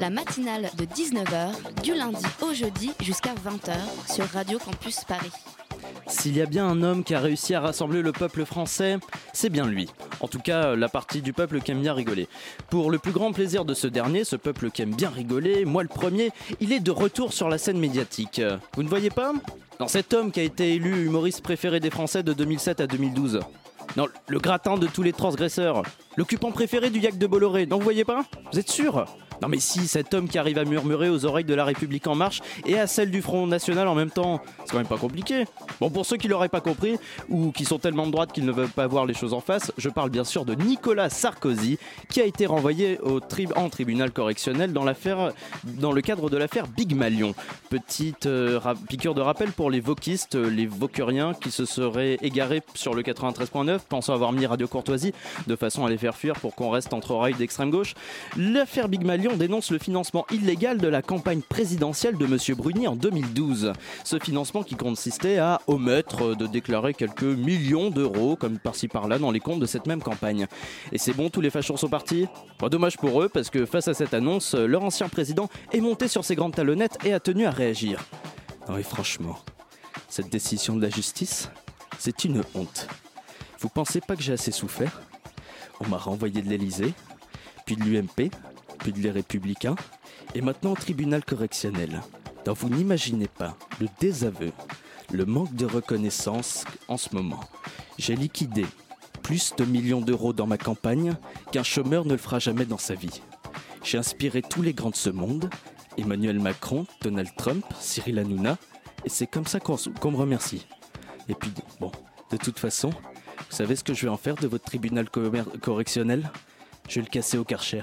La matinale de 19h, du lundi au jeudi jusqu'à 20h sur Radio Campus Paris. S'il y a bien un homme qui a réussi à rassembler le peuple français, c'est bien lui. En tout cas, la partie du peuple qui aime bien rigoler. Pour le plus grand plaisir de ce dernier, ce peuple qui aime bien rigoler, moi le premier, il est de retour sur la scène médiatique. Vous ne voyez pas? Dans cet homme qui a été élu humoriste préféré des Français de 2007 à 2012. Non, le gratin de tous les transgresseurs. L'occupant préféré du Yac de Bolloré. Non, vous voyez pas? Vous êtes sûr? Non mais si, cet homme qui arrive à murmurer aux oreilles de la République en marche et à celle du Front National en même temps, c'est quand même pas compliqué. Bon, pour ceux qui l'auraient pas compris, ou qui sont tellement de droite qu'ils ne veulent pas voir les choses en face, je parle bien sûr de Nicolas Sarkozy, qui a été renvoyé au tri- en tribunal correctionnel dans, dans le cadre de l'affaire Big Malion. Petite euh, piqûre de rappel pour les vokistes, euh, les vauqueriens qui se seraient égarés sur le 93.9, pensant avoir mis Radio Courtoisie de façon à les faire fuir pour qu'on reste entre oreilles d'extrême gauche. L'affaire Big Malion dénonce le financement illégal de la campagne présidentielle de M. Bruni en 2012. Ce financement qui consistait à omettre de déclarer quelques millions d'euros, comme par-ci par-là, dans les comptes de cette même campagne. Et c'est bon, tous les fachos sont partis? Pas dommage pour eux, parce que face à cette annonce, leur ancien président est monté sur ses grandes talonnettes et a tenu à réagir. Mais franchement, cette décision de la justice, c'est une honte. Vous pensez pas que j'ai assez souffert? On m'a renvoyé de l'Elysée, puis de l'UMP, puis de les Républicains, et maintenant au tribunal correctionnel. Donc vous n'imaginez pas le désaveu, le manque de reconnaissance en ce moment. J'ai liquidé plus de millions d'euros dans ma campagne qu'un chômeur ne le fera jamais dans sa vie. J'ai inspiré tous les grands de ce monde, Emmanuel Macron, Donald Trump, Cyril Hanouna, et c'est comme ça qu'on me remercie. Et puis, bon, de toute façon, vous savez ce que je vais en faire de votre tribunal correctionnel? Je vais le casser au Karcher.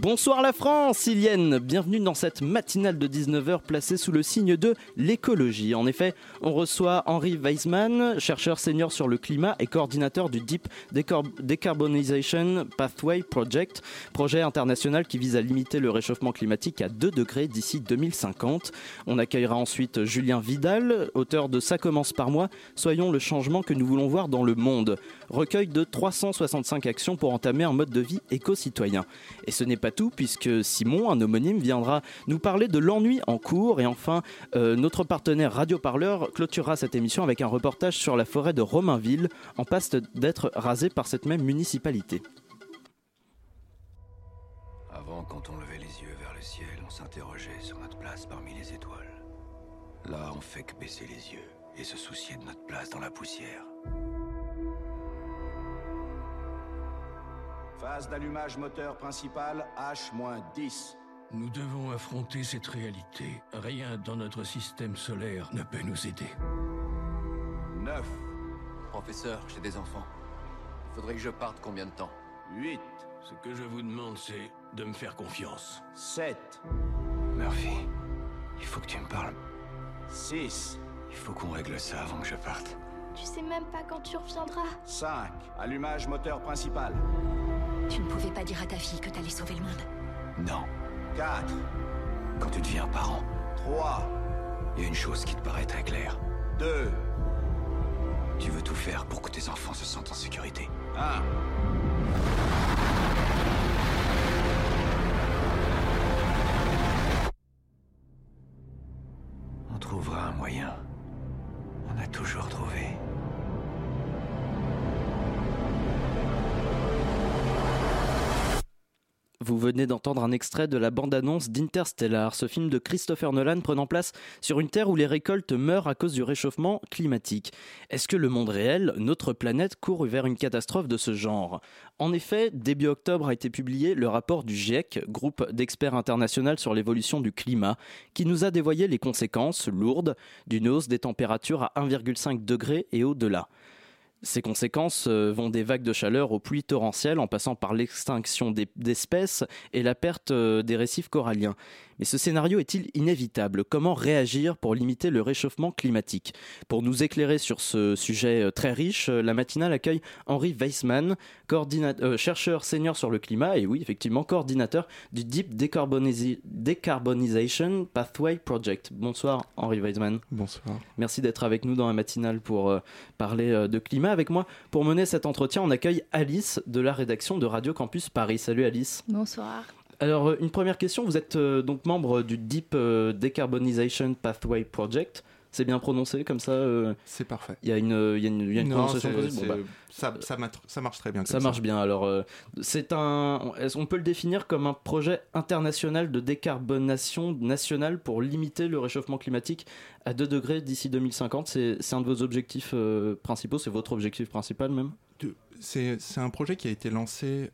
Bonsoir la France, Ilienne Bienvenue dans cette matinale de 19h placée sous le signe de l'écologie. En effet, on reçoit Henri Weisman, chercheur senior sur le climat et coordinateur du Deep Decarbonization Pathway Project, projet international qui vise à limiter le réchauffement climatique à 2 degrés d'ici 2050. On accueillera ensuite Julien Vidal, auteur de Ça commence par moi, Soyons le changement que nous voulons voir dans le monde. Recueil de 365 actions pour entamer un mode de vie éco-citoyen. Et ce n'est pas tout, puisque Simon, un homonyme, viendra nous parler de l'ennui en cours. Et enfin, euh, notre partenaire Radio Parleur clôturera cette émission avec un reportage sur la forêt de Romainville, en passe d'être rasée par cette même municipalité. Avant, quand on levait les yeux vers le ciel, on s'interrogeait sur notre place parmi les étoiles. Là, on fait que baisser les yeux et se soucier de notre place dans la poussière. Phase d'allumage moteur principal H-10. Nous devons affronter cette réalité. Rien dans notre système solaire ne peut nous aider. 9, Professeur, j'ai des enfants. Il faudrait que je parte combien de temps 8, Ce que je vous demande, c'est de me faire confiance. 7, Murphy, il faut que tu me parles. 6, Il faut qu'on règle ça avant que je parte. Tu sais même pas quand tu reviendras. 5, allumage moteur principal. Tu ne pouvais pas dire à ta fille que t'allais sauver le monde. Non, 4, quand tu deviens parent, 3, il y a une chose qui te paraît très claire. 2, Tu veux tout faire pour que tes enfants se sentent en sécurité. 1. On trouvera un moyen. Vous venez d'entendre un extrait de la bande-annonce d'Interstellar, ce film de Christopher Nolan prenant place sur une Terre où les récoltes meurent à cause du réchauffement climatique. Est-ce que le monde réel, notre planète, court vers une catastrophe de ce genre? En effet, début octobre a été publié le rapport du GIEC, groupe d'experts international sur l'évolution du climat, qui nous a dévoyé les conséquences lourdes d'une hausse des températures à 1,5 degré et au-delà. Ces conséquences euh, vont des vagues de chaleur aux pluies torrentielles en passant par l'extinction des- d'espèces et la perte euh, des récifs coralliens. Mais ce scénario est-il inévitable? Comment réagir pour limiter le réchauffement climatique? Pour nous éclairer sur ce sujet euh, très riche, euh, la matinale accueille Henri Weissmann, euh, chercheur senior sur le climat et oui, effectivement, coordinateur du Deep Decarbonization Pathway Project. Bonsoir Henri Weissmann. Bonsoir. Merci d'être avec nous dans la matinale pour euh, parler euh, de climat. Avec moi, pour mener cet entretien, on accueille Alice de la rédaction de Radio Campus Paris. Salut Alice. Bonsoir. Alors, euh, une première question. Vous êtes euh, donc membre du Deep euh, Decarbonization Pathway Project. C'est bien prononcé comme ça euh, C'est parfait. Il y a une, il y a une, il y a une Non, prononciation possible? Bon, bah, ça, ça, marche très bien. ça marche bien. Alors, euh, c'est un. Qu'on peut le définir comme un projet international de décarbonation nationale pour limiter le réchauffement climatique à 2 degrés d'ici 2050 C'est un de vos objectifs euh, principaux? C'est votre objectif principal même? C'est c'est un projet qui a été lancé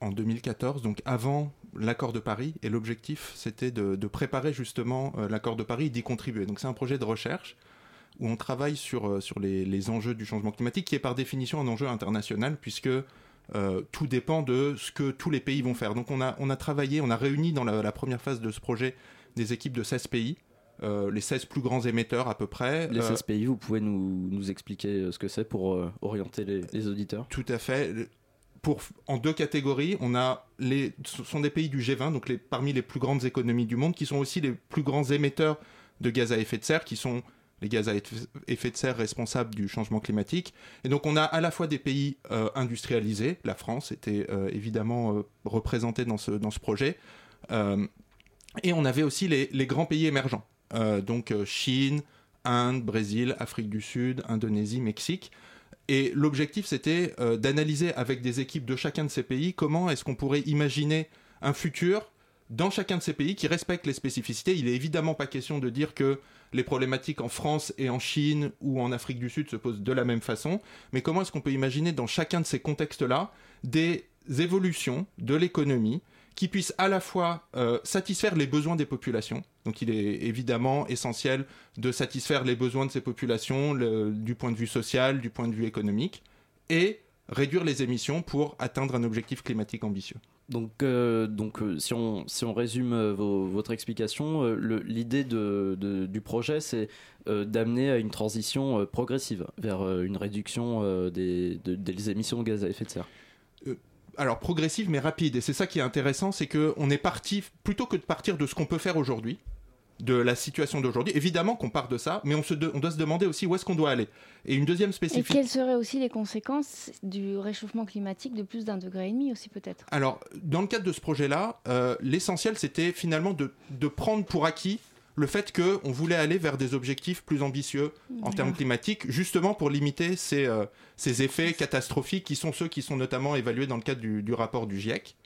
en 2014, donc avant l'accord de Paris, et l'objectif c'était de, de préparer justement euh, l'accord de Paris et d'y contribuer. Donc c'est un projet de recherche où on travaille sur, euh, sur les, les enjeux du changement climatique, qui est par définition un enjeu international, puisque euh, tout dépend de ce que tous les pays vont faire. Donc on a, on a travaillé, on a réuni dans la, la première phase de ce projet des équipes de 16 pays, euh, les 16 plus grands émetteurs à peu près. Les Euh, 16 pays, vous pouvez nous, nous expliquer ce que c'est pour euh, orienter les, les auditeurs? Tout à fait. Pour, en deux catégories, on a les ce sont des pays du G20, donc les, parmi les plus grandes économies du monde, qui sont aussi les plus grands émetteurs de gaz à effet de serre, qui sont les gaz à eff- effet de serre responsables du changement climatique. Et donc on a à la fois des pays euh, industrialisés, la France était euh, évidemment euh, représentée dans ce, dans ce projet, et on avait aussi les, les grands pays émergents, donc Chine, Inde, Brésil, Afrique du Sud, Indonésie, Mexique. Et l'objectif, c'était euh, d'analyser avec des équipes de chacun de ces pays comment est-ce qu'on pourrait imaginer un futur dans chacun de ces pays qui respecte les spécificités. Il est évidemment pas question de dire que les problématiques en France et en Chine ou en Afrique du Sud se posent de la même façon, mais comment est-ce qu'on peut imaginer dans chacun de ces contextes-là des évolutions de l'économie qui puissent à la fois euh, satisfaire les besoins des populations. Donc il est évidemment essentiel de satisfaire les besoins de ces populations le- du point de vue social, du point de vue économique, et réduire les émissions pour atteindre un objectif climatique ambitieux. Donc, euh, donc euh, si, on, si on résume euh, vos- votre explication, l'idée de, de- du projet, c'est d'amener à une transition progressive vers une réduction des, de- des émissions de gaz à effet de serre. Alors progressive mais rapide. Et c'est ça qui est intéressant, c'est que on est parti plutôt que de partir de ce qu'on peut faire aujourd'hui, de la situation d'aujourd'hui. Évidemment qu'on part de ça, mais on, se de- on doit se demander aussi où est-ce qu'on doit aller. Et une deuxième Et spécificité. quelles seraient aussi les conséquences du réchauffement climatique de plus d'un degré et demi aussi peut-être? Alors, dans le cadre de ce projet-là, euh, l'essentiel, c'était finalement de, de prendre pour acquis le fait qu'on voulait aller vers des objectifs plus ambitieux en termes climatiques, justement pour limiter ces, euh, ces effets catastrophiques qui sont ceux qui sont notamment évalués dans le cadre du, du rapport du GIEC.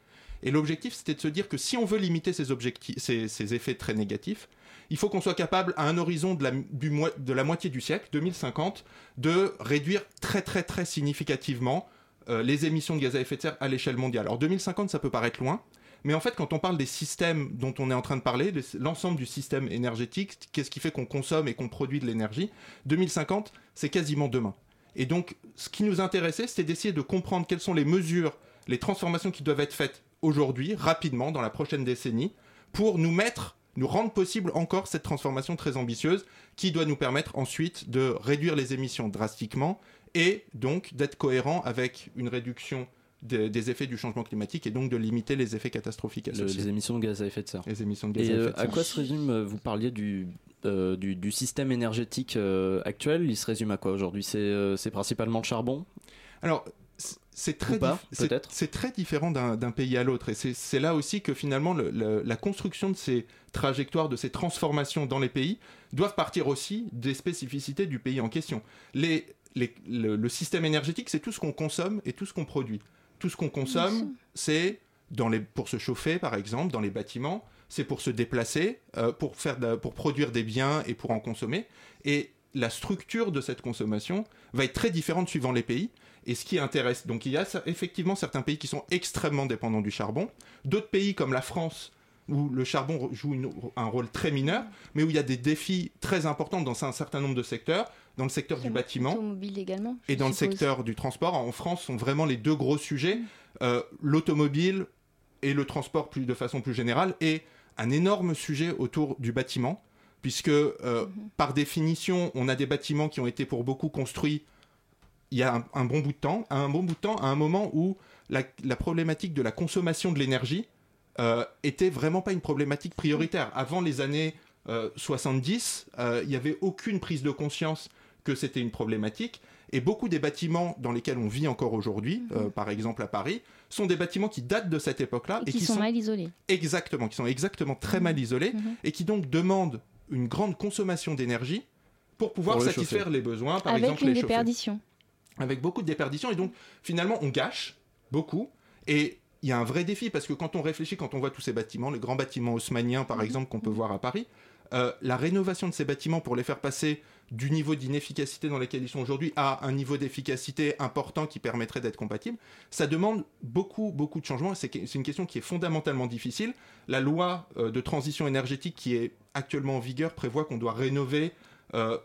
Et l'objectif, c'était de se dire que si on veut limiter ces, objectifs, ces, ces effets très négatifs, il faut qu'on soit capable, à un horizon de la, du moi- de la moitié du siècle, 2050, de réduire très très très significativement euh, les émissions de gaz à effet de serre à l'échelle mondiale. Alors 2050, ça peut paraître loin, mais en fait, quand on parle des systèmes dont on est en train de parler, l'ensemble du système énergétique, qu'est-ce qui fait qu'on consomme et qu'on produit de l'énergie, 2050, c'est quasiment demain. Et donc, ce qui nous intéressait, c'était d'essayer de comprendre quelles sont les mesures, les transformations qui doivent être faites aujourd'hui, rapidement, dans la prochaine décennie, pour nous mettre, nous rendre possible encore cette transformation très ambitieuse qui doit nous permettre ensuite de réduire les émissions drastiquement et donc d'être cohérent avec une réduction des, des effets du changement climatique et donc de limiter les effets catastrophiques Le- les émissions de gaz à effet de serre. Les émissions de gaz Et à euh, effet de à serre. quoi se résume, euh, vous parliez du, euh, du, du système énergétique euh, actuel, il se résume à quoi aujourd'hui? C'est euh, c'est principalement le charbon? Alors, c'est très, c'est- très différent d'un d'un pays à l'autre. Et c'est- c'est là aussi que finalement, le- le- la construction de ces trajectoires, de ces transformations dans les pays, doivent partir aussi des spécificités du pays en question. Les, les- le, le système énergétique, c'est tout ce qu'on consomme et tout ce qu'on produit. Tout ce qu'on consomme, c'est dans les, pour se chauffer, par exemple, dans les bâtiments, c'est pour se déplacer, euh, pour, faire de la- pour produire des biens et pour en consommer. Et la structure de cette consommation va être très différente suivant les pays. Et ce qui intéresse, donc il y a effectivement certains pays qui sont extrêmement dépendants du charbon, d'autres pays comme la France où le charbon joue une- un rôle très mineur, mais où il y a des défis très importants dans un certain nombre de secteurs, dans le secteur du bâtiment également. et dans le secteur du transport. En France, sont vraiment les deux gros sujets, euh, l'automobile et le transport plus, de façon plus générale, et un énorme sujet autour du bâtiment, puisque euh, par définition, on a des bâtiments qui ont été pour beaucoup construits il y a un, un bon bout de temps, à un bon bout de temps, à un moment où la, la problématique de la consommation de l'énergie euh, était vraiment pas une problématique prioritaire. Avant les années euh, 70, euh, il n'y avait aucune prise de conscience que c'était une problématique. Et beaucoup des bâtiments dans lesquels on vit encore aujourd'hui, euh, par exemple à Paris, sont des bâtiments qui datent de cette époque-là Et qui sont mal isolés. exactement, qui sont exactement très mal isolés Mhm. et qui donc demandent une grande consommation d'énergie pour pouvoir Pour satisfaire les besoins, par Avec exemple une les chauffer déperdition. avec beaucoup de déperditions et donc finalement on gâche beaucoup et il y a un vrai défi parce que quand on réfléchit, quand on voit tous ces bâtiments, les grands bâtiments haussmanniens par exemple qu'on peut voir à Paris, euh, la rénovation de ces bâtiments pour les faire passer du niveau d'inefficacité dans lequel ils sont aujourd'hui à un niveau d'efficacité important qui permettrait d'être compatible, ça demande beaucoup, beaucoup de changements. C'est une question qui est fondamentalement difficile. La loi euh, de transition énergétique qui est actuellement en vigueur prévoit qu'on doit rénover euh,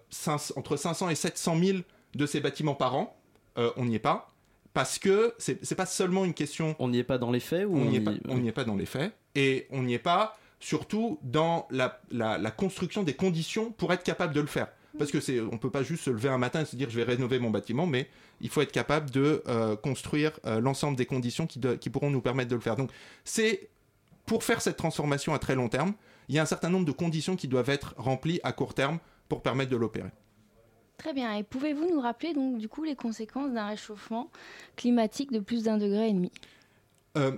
entre 500 et 700 000 de ces bâtiments par an. Euh, on n'y est pas. Parce que c'est pas seulement une question. On n'y est pas dans les faits ou on n'y est, y- est pas dans les faits. Et on n'y est pas surtout dans la, la- la construction des conditions pour être capable de le faire. Parce que c'est, on peut pas juste se lever un matin et se dire je vais rénover mon bâtiment, mais il faut être capable de euh, construire euh, l'ensemble des conditions qui pourront nous permettre de le faire. Donc c'est pour faire cette transformation à très long terme, il y a un certain nombre de conditions qui doivent être remplies à court terme pour permettre de l'opérer. Très bien. Et pouvez-vous nous rappeler donc du coup les conséquences d'un réchauffement climatique de plus d'un degré et demi? Euh,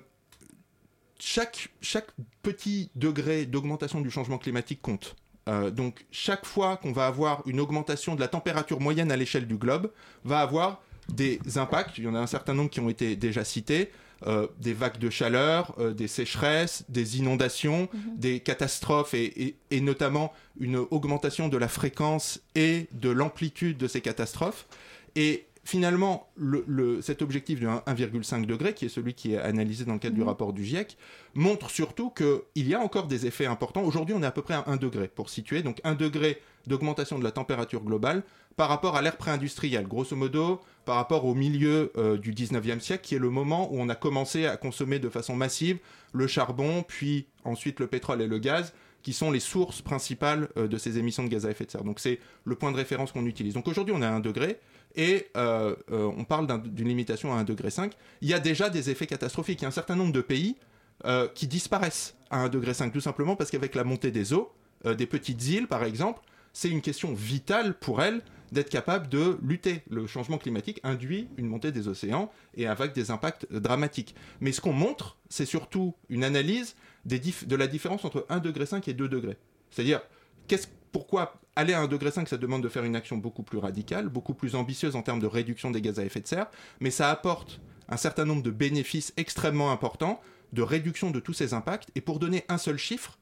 chaque, chaque petit degré d'augmentation du changement climatique compte. Euh, donc chaque fois qu'on va avoir une augmentation de la température moyenne à l'échelle du globe, va avoir des impacts. Il y en a un certain nombre qui ont été déjà cités. euh, des vagues de chaleur, euh, des sécheresses, des inondations, des catastrophes et, et- et notamment une augmentation de la fréquence et de l'amplitude de ces catastrophes. Et finalement, le, le- cet objectif de 1 1,5 degré, qui est celui qui est analysé dans le cadre du rapport du GIEC, montre surtout qu'il y a encore des effets importants. Aujourd'hui, on est à peu près à 1 degré, pour situer. Donc 1 degré d'augmentation de la température globale par rapport à l'ère pré-industrielle. Grosso modo, par rapport au milieu euh, du 19e siècle, qui est le moment où on a commencé à consommer de façon massive le charbon, puis ensuite le pétrole et le gaz, qui sont les sources principales euh, de ces émissions de gaz à effet de serre. Donc c'est le point de référence qu'on utilise. Donc aujourd'hui, on est à 1 degré et euh, euh, on parle d'un- d'une limitation à 1 degré 5. Il y a déjà des effets catastrophiques. Il y a un certain nombre de pays euh, qui disparaissent à 1 degré 5, tout simplement parce qu'avec la montée des eaux, des petites îles par exemple, c'est une question vitale pour elles d'être capable de lutter. Le changement climatique induit une montée des océans et avec des impacts dramatiques. Mais ce qu'on montre, c'est surtout une analyse de la différence entre 1 degré 5 et 2 degrés. C'est-à-dire, qu'est-ce- pourquoi aller à 1 degré 5, ça demande de faire une action beaucoup plus radicale, beaucoup plus ambitieuse en termes de réduction des gaz à effet de serre, mais ça apporte un certain nombre de bénéfices extrêmement importants de réduction de tous ces impacts. Et pour donner un seul chiffre,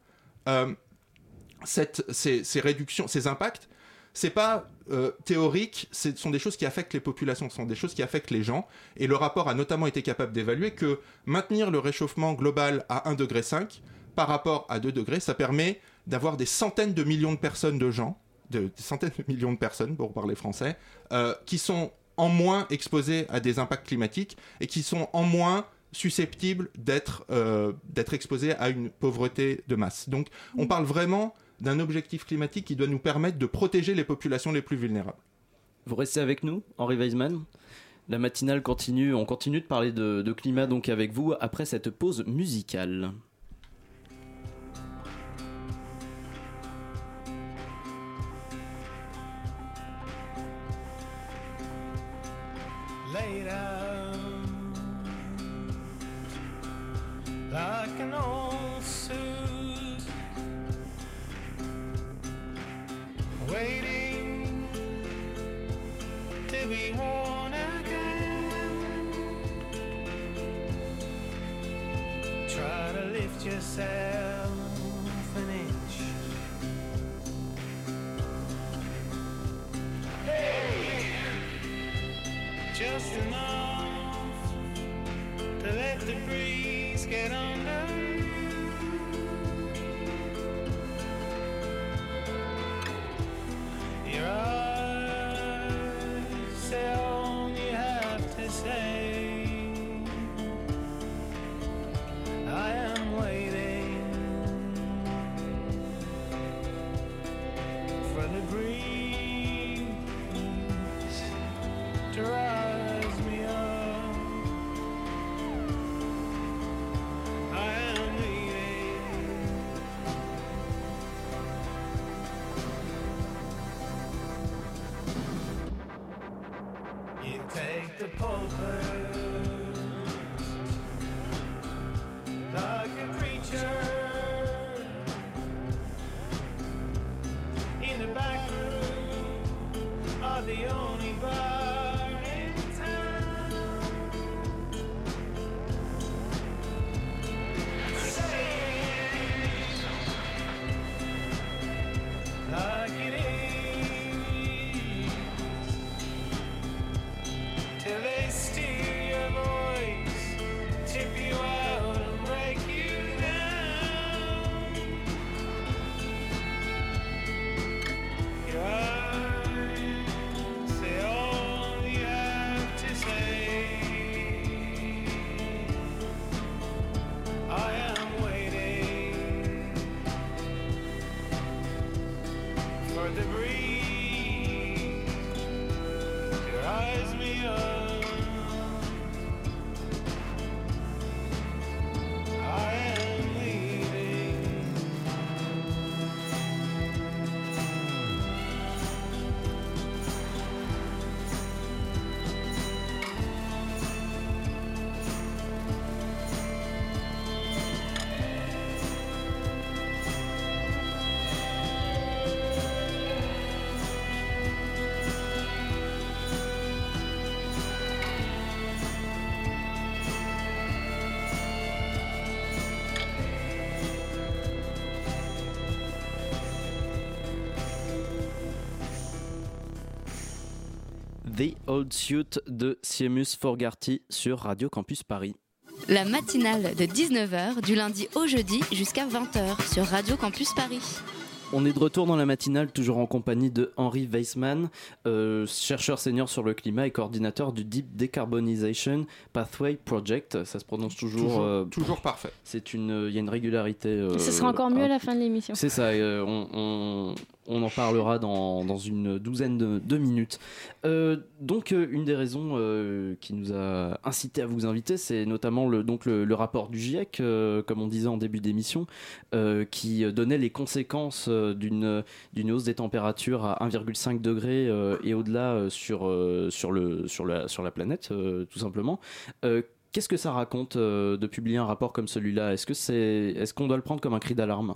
euh, ces, ces réductions, ces impacts, c'est pas euh, théorique, ce sont des choses qui affectent les populations, ce sont des choses qui affectent les gens. Et le rapport a notamment été capable d'évaluer que maintenir le réchauffement global à 1,5 degré par rapport à 2 degrés, ça permet d'avoir des centaines de millions de personnes de gens, de, des centaines de millions de personnes, pour parler français, euh, qui sont en moins exposés à des impacts climatiques et qui sont en moins susceptibles d'être euh, d'être exposés à une pauvreté de masse. Donc on parle vraiment d'un objectif climatique qui doit nous permettre de protéger les populations les plus vulnérables. Vous restez avec nous, Henri Weisman La matinale continue, on continue de parler de, de climat donc avec vous après cette pause musicale. Laid out like an old suit, waiting to be worn again. Try to lift yourself let the breeze get under. The Old Suit de Siemus Forgarty sur Radio Campus Paris. La matinale de 19h du lundi au jeudi jusqu'à 20h sur Radio Campus Paris. On est de retour dans la matinale, toujours en compagnie de Henri Weissman, euh, chercheur senior sur le climat et coordinateur du Deep Decarbonization Pathway Project. Ça se prononce toujours. Toujours, euh, toujours parfait. c'est une, il y a une régularité. euh, Ce sera encore mieux à la fin de l'émission. C'est ça. euh, on, on- on en parlera dans, une douzaine de, minutes. Euh, donc, euh, une des raisons euh, qui nous a incité à vous inviter, c'est notamment le, donc le, rapport du GIEC, comme on disait en début d'émission, qui donnait les conséquences d'une hausse des températures à 1,5 degré et au-delà sur, la, planète, tout simplement. Qu'est-ce que ça raconte de publier un rapport comme celui-là? Est-ce qu'on doit le prendre comme un cri d'alarme?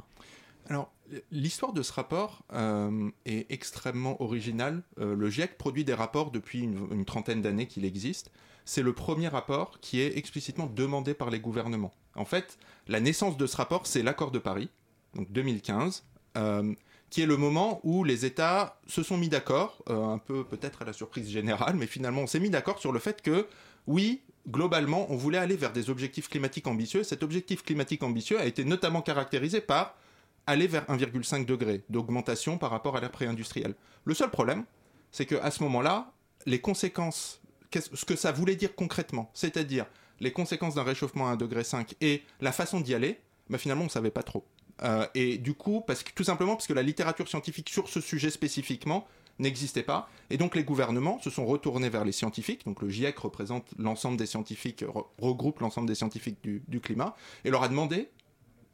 L'histoire de ce rapport euh, est extrêmement originale. Euh, le GIEC produit des rapports depuis une, trentaine d'années qu'il existe. C'est le premier rapport qui est explicitement demandé par les gouvernements. En fait, la naissance de ce rapport, c'est l'accord de Paris, donc 2015, euh, qui est le moment où les États se sont mis d'accord, un peu peut-être à la surprise générale, mais finalement on s'est mis d'accord sur le fait que, oui, globalement, on voulait aller vers des objectifs climatiques ambitieux. Cet objectif climatique ambitieux a été notamment caractérisé par aller vers 1,5 degré d'augmentation par rapport à l'ère pré-industrielle. Le seul problème, c'est qu'à ce moment-là, les conséquences, ce que ça voulait dire concrètement, c'est-à-dire les conséquences d'un réchauffement à 1,5 degré et la façon d'y aller, bah finalement on ne savait pas trop. Euh, et du coup, parce que, tout simplement parce que la littérature scientifique sur ce sujet spécifiquement n'existait pas, et donc les gouvernements se sont retournés vers les scientifiques, donc le GIEC représente l'ensemble des scientifiques, re- regroupe l'ensemble des scientifiques du climat, et leur a demandé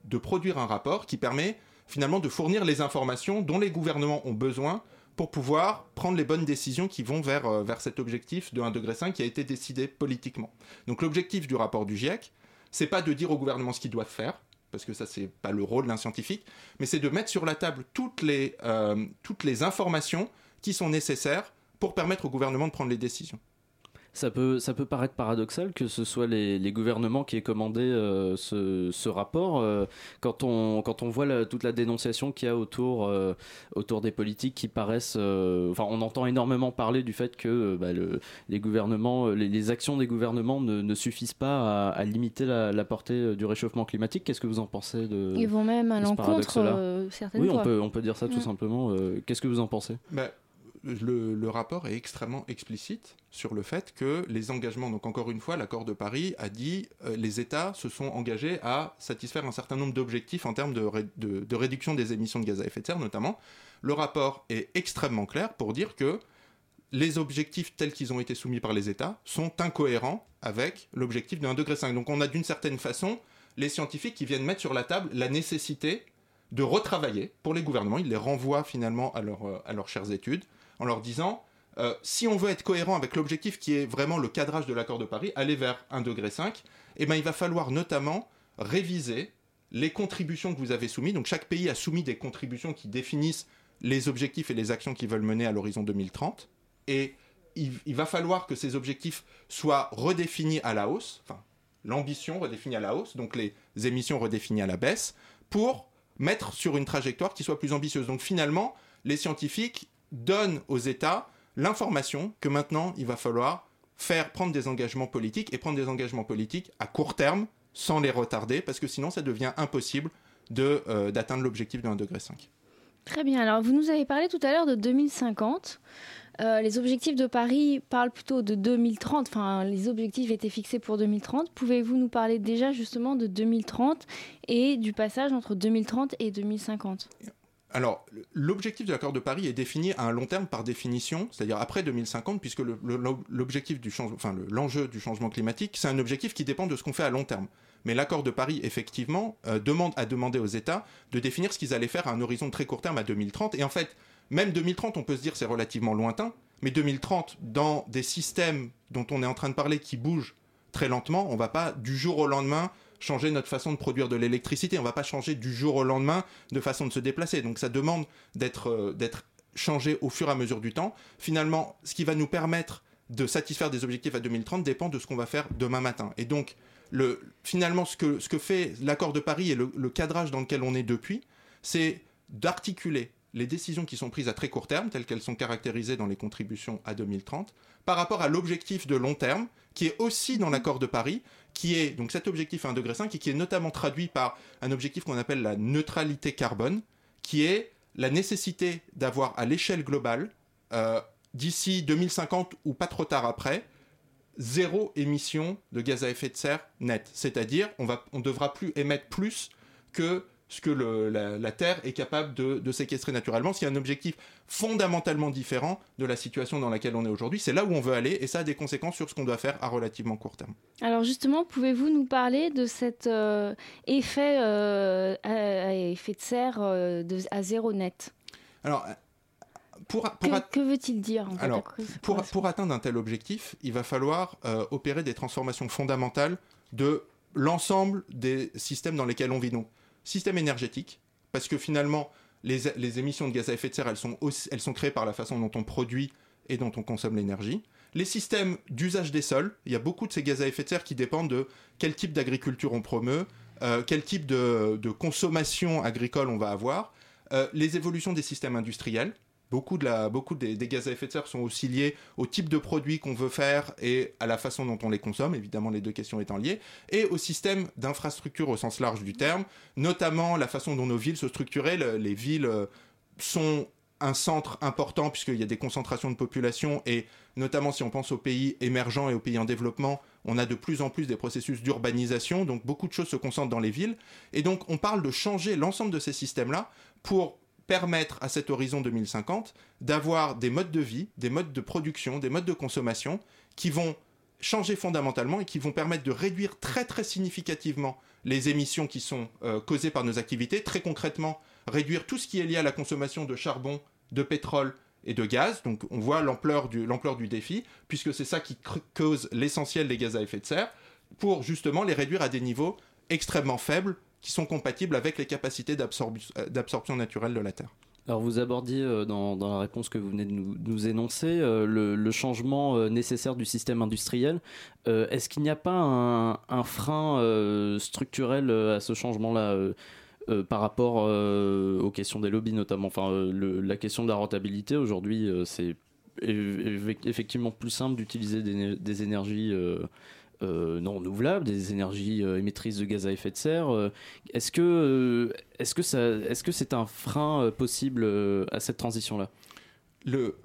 de produire un rapport qui permet finalement de fournir les informations dont les gouvernements ont besoin pour pouvoir prendre les bonnes décisions qui vont vers, euh, cet objectif de 1,5 degré qui a été décidé politiquement. Donc l'objectif du rapport du GIEC, c'est pas de dire au gouvernement ce qu'ils doivent faire, parce que ça c'est pas le rôle d'un scientifique, mais c'est de mettre sur la table toutes les, euh, toutes les informations qui sont nécessaires pour permettre au gouvernement de prendre les décisions. Ça peut, ça peut paraître paradoxal que ce soit les, les gouvernements qui aient commandé euh, ce, ce rapport euh, quand, on, quand on voit la- toute la dénonciation qu'il y a autour, euh, autour des politiques qui paraissent. euh, enfin, on entend énormément parler du fait que euh, bah, le- les gouvernements, les, les actions des gouvernements ne, ne suffisent pas à, à limiter la, la portée du réchauffement climatique. Qu'est-ce que vous en pensez de Ils vont même à l'encontre euh, certaines Oui, fois. on peut, on peut dire ça tout simplement. Euh, Qu'est-ce que vous en pensez? Bah, le, rapport est extrêmement explicite sur le fait que les engagements, donc encore une fois, l'accord de Paris a dit euh, les États se sont engagés à satisfaire un certain nombre d'objectifs en termes de, ré- de- de réduction des émissions de gaz à effet de serre notamment. Le rapport est extrêmement clair pour dire que les objectifs tels qu'ils ont été soumis par les États sont incohérents avec l'objectif de 1,5 degré. Donc on a d'une certaine façon les scientifiques qui viennent mettre sur la table la nécessité de retravailler pour les gouvernements. Ils les renvoient finalement à, leur, euh, à leurs chères études en leur disant euh, si on veut être cohérent avec l'objectif qui est vraiment le cadrage de l'accord de Paris, aller vers 1,5 degré, eh ben, il va falloir notamment réviser les contributions que vous avez soumises. Donc chaque pays a soumis des contributions qui définissent les objectifs et les actions qu'ils veulent mener à l'horizon 2030. Et il, il va falloir que ces objectifs soient redéfinis à la hausse, enfin l'ambition redéfinie à la hausse, donc les émissions redéfinies à la baisse, pour mettre sur une trajectoire qui soit plus ambitieuse. Donc finalement, les scientifiques donnent aux États l'information que maintenant il va falloir faire prendre des engagements politiques et prendre des engagements politiques à court terme sans les retarder parce que sinon ça devient impossible de, euh, d'atteindre l'objectif de 1,5 degré. Très bien. Alors, vous nous avez parlé tout à l'heure de 2050. Euh, les objectifs de Paris parlent plutôt de 2030. Enfin, les objectifs étaient fixés pour 2030. Pouvez-vous nous parler déjà justement de 2030 et du passage entre 2030 et 2050 Alors, l'objectif de l'accord de Paris est défini à un long terme par définition, c'est-à-dire après 2050, puisque l'objectif changement, enfin le- l'enjeu du changement climatique, c'est un objectif qui dépend de ce qu'on fait à long terme. Mais l'accord de Paris, effectivement, euh, demande à demander aux États de définir ce qu'ils allaient faire à un horizon très court terme à 2030. Et en fait, même 2030, on peut se dire c'est relativement lointain, mais 2030, dans des systèmes dont on est en train de parler qui bougent très lentement, on va pas du jour au lendemain changer notre façon de produire de l'électricité, on va pas changer du jour au lendemain de façon de se déplacer. Donc ça demande d'être euh, d'être changé au fur et à mesure du temps. Finalement, ce qui va nous permettre de satisfaire des objectifs à 2030 dépend de ce qu'on va faire demain matin. Et donc, le, finalement, ce que, fait l'accord de Paris et le cadrage dans lequel on est depuis, c'est d'articuler les décisions qui sont prises à très court terme, telles qu'elles sont caractérisées dans les contributions à 2030, par rapport à l'objectif de long terme, qui est aussi dans l'accord de Paris, qui est donc cet objectif à 1,5 degré et qui est notamment traduit par un objectif qu'on appelle la neutralité carbone, qui est la nécessité d'avoir à l'échelle globale, euh, d'ici 2050 ou pas trop tard après, zéro émission de gaz à effet de serre net. C'est-à-dire, on va, on devra plus émettre plus que ce que le- la, la Terre est capable de, de séquestrer naturellement. C'est un objectif fondamentalement différent de la situation dans laquelle on est aujourd'hui. C'est là où on veut aller et ça a des conséquences sur ce qu'on doit faire à relativement court terme. Alors justement, pouvez-vous nous parler de cet euh, effet euh, à, à effet de serre euh, de, à zéro net? Alors, pour, pour Que, veut-il dire en fait, Alors, pour, atteindre un tel objectif, il va falloir euh, opérer des transformations fondamentales de l'ensemble des systèmes dans lesquels on vit. Donc, système énergétique, parce que finalement, les, émissions de gaz à effet de serre, elles sont, créées par la façon dont on produit et dont on consomme l'énergie. Les systèmes d'usage des sols, il y a beaucoup de ces gaz à effet de serre qui dépendent de quel type d'agriculture on promeut, euh, quel type de, de consommation agricole on va avoir, Euh, les évolutions des systèmes industriels. Beaucoup, de la, beaucoup des, gaz à effet de serre sont aussi liés au type de produits qu'on veut faire et à la façon dont on les consomme, évidemment les deux questions étant liées, et au système d'infrastructure au sens large du terme, notamment la façon dont nos villes se structuraient. Le- les villes euh, sont un centre important puisqu'il y a des concentrations de population et notamment si on pense aux pays émergents et aux pays en développement, on a de plus en plus des processus d'urbanisation, donc beaucoup de choses se concentrent dans les villes. Et donc on parle de changer l'ensemble de ces systèmes-là pour permettre à cet horizon 2050 d'avoir des modes de vie, des modes de production, des modes de consommation qui vont changer fondamentalement et qui vont permettre de réduire très très significativement les émissions qui sont euh, causées par nos activités. Très concrètement, réduire tout ce qui est lié à la consommation de charbon, de pétrole et de gaz. Donc on voit l'ampleur du, défi, puisque c'est ça qui cause l'essentiel des gaz à effet de serre, pour justement les réduire à des niveaux extrêmement faibles qui sont compatibles avec les capacités euh, d'absorption naturelle de la Terre. Alors vous abordiez euh, dans, la réponse que vous venez de nous, énoncer euh, le, changement nécessaire du système industriel. Est-ce qu'il n'y a pas un, frein structurel à ce changement-là par rapport aux questions des lobbies notamment? Enfin, la question de la rentabilité aujourd'hui, c'est eff- effectivement plus simple d'utiliser des, énergies non renouvelables, des énergies euh, émettrices de gaz à effet de serre. Euh, Est-ce que euh, est-ce que que c'est un frein euh, possible euh, à cette transition-là? Le,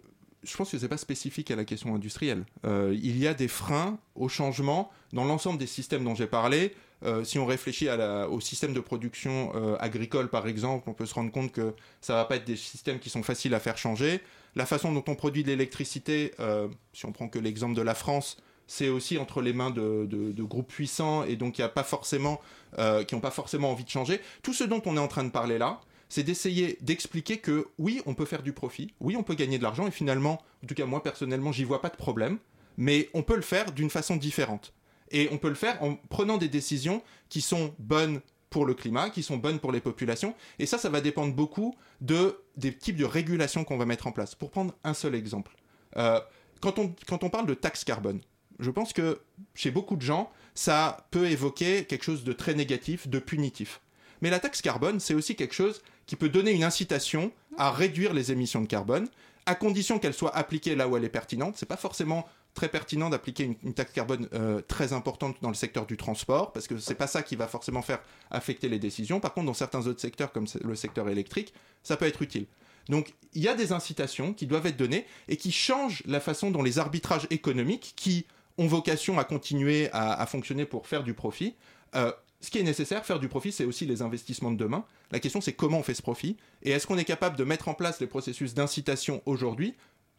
je pense que c'est pas spécifique à la question industrielle. Euh, il y a des freins au changement dans l'ensemble des systèmes dont j'ai parlé. Euh, si on réfléchit au système de production euh, agricole, par exemple, on peut se rendre compte que ça va pas être des systèmes qui sont faciles à faire changer. La façon dont on produit de l'électricité, euh, si on prend que l'exemple de la France, c'est aussi entre les mains de, groupes puissants et donc y a pas forcément, euh, qui n'ont pas forcément envie de changer. Tout ce dont on est en train de parler là, c'est d'essayer d'expliquer que oui, on peut faire du profit, oui, on peut gagner de l'argent, et finalement, en tout cas moi personnellement, j'y vois pas de problème, mais on peut le faire d'une façon différente. Et on peut le faire en prenant des décisions qui sont bonnes pour le climat, qui sont bonnes pour les populations, et ça, ça va dépendre beaucoup de, des types de régulations qu'on va mettre en place. Pour prendre un seul exemple, euh, quand, on, quand on parle de taxe carbone, je pense que chez beaucoup de gens, ça peut évoquer quelque chose de très négatif, de punitif. Mais la taxe carbone, c'est aussi quelque chose qui peut donner une incitation à réduire les émissions de carbone, à condition qu'elle soit appliquée là où elle est pertinente. C'est pas forcément très pertinent d'appliquer une, taxe carbone euh, très importante dans le secteur du transport, parce que c'est pas ça qui va forcément faire affecter les décisions. Par contre, dans certains autres secteurs, comme le secteur électrique, ça peut être utile. Donc, il y a des incitations qui doivent être données et qui changent la façon dont les arbitrages économiques, qui ont vocation à continuer à, fonctionner pour faire du profit, euh, ce qui est nécessaire, faire du profit, c'est aussi les investissements de demain. La question, c'est comment on fait ce profit et est-ce qu'on est capable de mettre en place les processus d'incitation aujourd'hui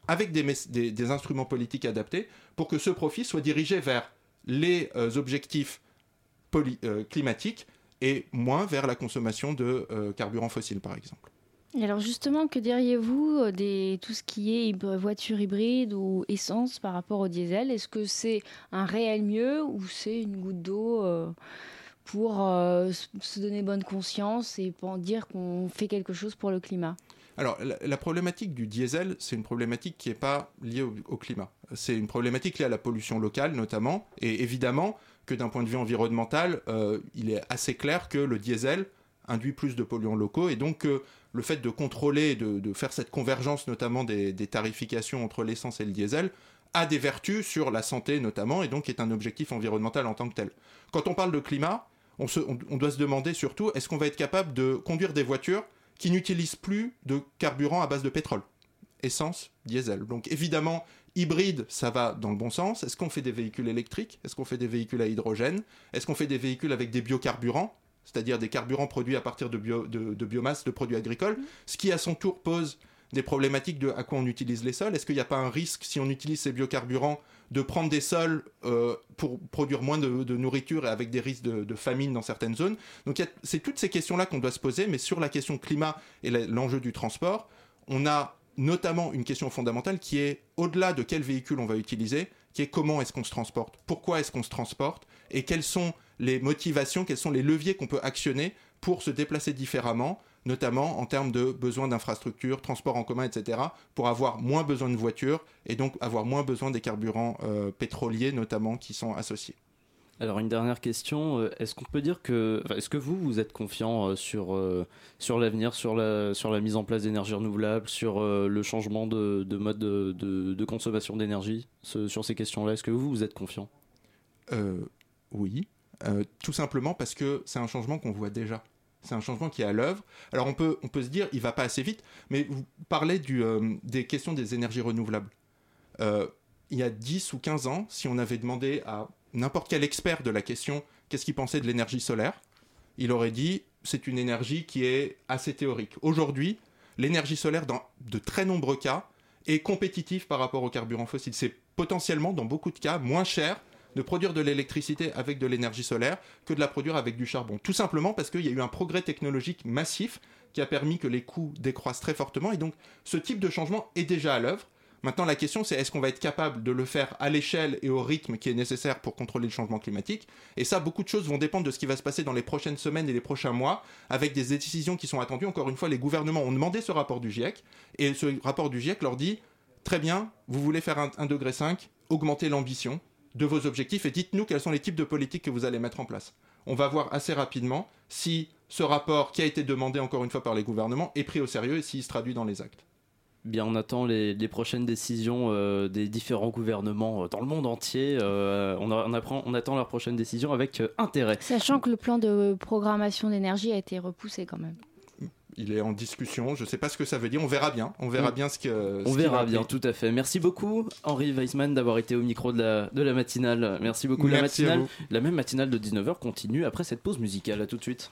avec des, instruments politiques adaptés pour que ce profit soit dirigé vers les euh, objectifs euh, climatiques et moins vers la consommation de carburants fossiles, par exemple? Alors justement, que diriez-vous euh, des tout ce qui est voiture hybride ou essence par rapport au diesel? Est-ce que c'est un réel mieux ou c'est une goutte d'eau euh, pour euh, se donner bonne conscience et pour dire qu'on fait quelque chose pour le climat? Alors, la, problématique du diesel, c'est une problématique qui n'est pas liée au, climat. C'est une problématique liée à la pollution locale, notamment. Et évidemment que d'un point de vue environnemental, il est assez clair que le diesel induit plus de polluants locaux et donc que le fait de contrôler, de, faire cette convergence notamment des, tarifications entre l'essence et le diesel, a des vertus sur la santé notamment, et donc est un objectif environnemental en tant que tel. Quand on parle de climat, on doit se demander surtout, est-ce qu'on va être capable de conduire des voitures qui n'utilisent plus de carburant à base de pétrole? Essence, diesel. Donc évidemment, hybride, ça va dans le bon sens. Est-ce qu'on fait des véhicules électriques? Est-ce qu'on fait des véhicules à hydrogène? Est-ce qu'on fait des véhicules avec des biocarburants? C'est-à-dire des carburants produits à partir de, bio- de- de biomasse, de produits agricoles, ce qui à son tour pose des problématiques de à quoi on utilise les sols. Est-ce qu'il n'y a pas un risque, si on utilise ces biocarburants, de prendre des sols euh, pour produire moins de, de nourriture et avec des risques de, de famine dans certaines zones? Donc c'est toutes ces questions-là qu'on doit se poser, mais sur la question climat et l'enjeu du transport, on a notamment une question fondamentale qui est au-delà de quel véhicule on va utiliser, qui est comment est-ce qu'on se transporte, pourquoi est-ce qu'on se transporte, et quelles sont les motivations, quels sont les leviers qu'on peut actionner pour se déplacer différemment, notamment en termes de besoin d'infrastructures, transport en commun, etc., pour avoir moins besoin de voitures et donc avoir moins besoin des carburants euh, pétroliers notamment qui sont associés. Alors une dernière question, euh, est-ce qu'on peut dire que, enfin, est-ce que vous vous êtes confiant euh, sur sur l'avenir, sur la sur la mise en place d'énergie renouvelable, sur le changement de, de mode de, de- de consommation d'énergie, ce- sur ces questions-là, est-ce que vous vous êtes confiant? Euh, oui, Euh, tout simplement parce que c'est un changement qu'on voit déjà. C'est un changement qui est à l'œuvre. Alors on peut, on peut se dire, il va pas assez vite, mais vous parlez euh, des questions des énergies renouvelables. Euh, il y a 10 ou 15 ans, si on avait demandé à n'importe quel expert de la question qu'est-ce qu'il pensait de l'énergie solaire, il aurait dit c'est une énergie qui est assez théorique. Aujourd'hui, l'énergie solaire, dans de très nombreux cas, est compétitive par rapport aux carburants fossiles. C'est potentiellement, dans beaucoup de cas, moins cher de produire de l'électricité avec de l'énergie solaire que de la produire avec du charbon. Tout simplement parce qu'il y a eu un progrès technologique massif qui a permis que les coûts décroissent très fortement. Et donc, ce type de changement est déjà à l'œuvre. Maintenant, la question, c'est est-ce qu'on va être capable de le faire à l'échelle et au rythme qui est nécessaire pour contrôler le changement climatique? Et ça, beaucoup de choses vont dépendre de ce qui va se passer dans les prochaines semaines et les prochains mois, avec des décisions qui sont attendues. Encore une fois, les gouvernements ont demandé ce rapport du GIEC, et ce rapport du GIEC leur dit très bien, vous voulez faire un 1,5 degré, augmentez l'ambition de vos objectifs et dites-nous quels sont les types de politiques que vous allez mettre en place. On va voir assez rapidement si ce rapport qui a été demandé encore une fois par les gouvernements est pris au sérieux et s'il se traduit dans les actes. Bien, on attend les, les prochaines décisions euh, des différents gouvernements euh, dans le monde entier. Euh, on, a- on apprend, on attend leurs prochaines décisions avec euh, intérêt. Sachant que le plan de programmation d'énergie a été repoussé quand même. Il est en discussion, je ne sais pas ce que ça veut dire, on verra bien. On verra On- bien ce que. On ce verra bien, tout à fait. Merci beaucoup, Henri Weissman, d'avoir été au micro de la, de la matinale. Merci beaucoup. la, Merci matinale, la même matinale de 19h continue après cette pause musicale. À tout de suite.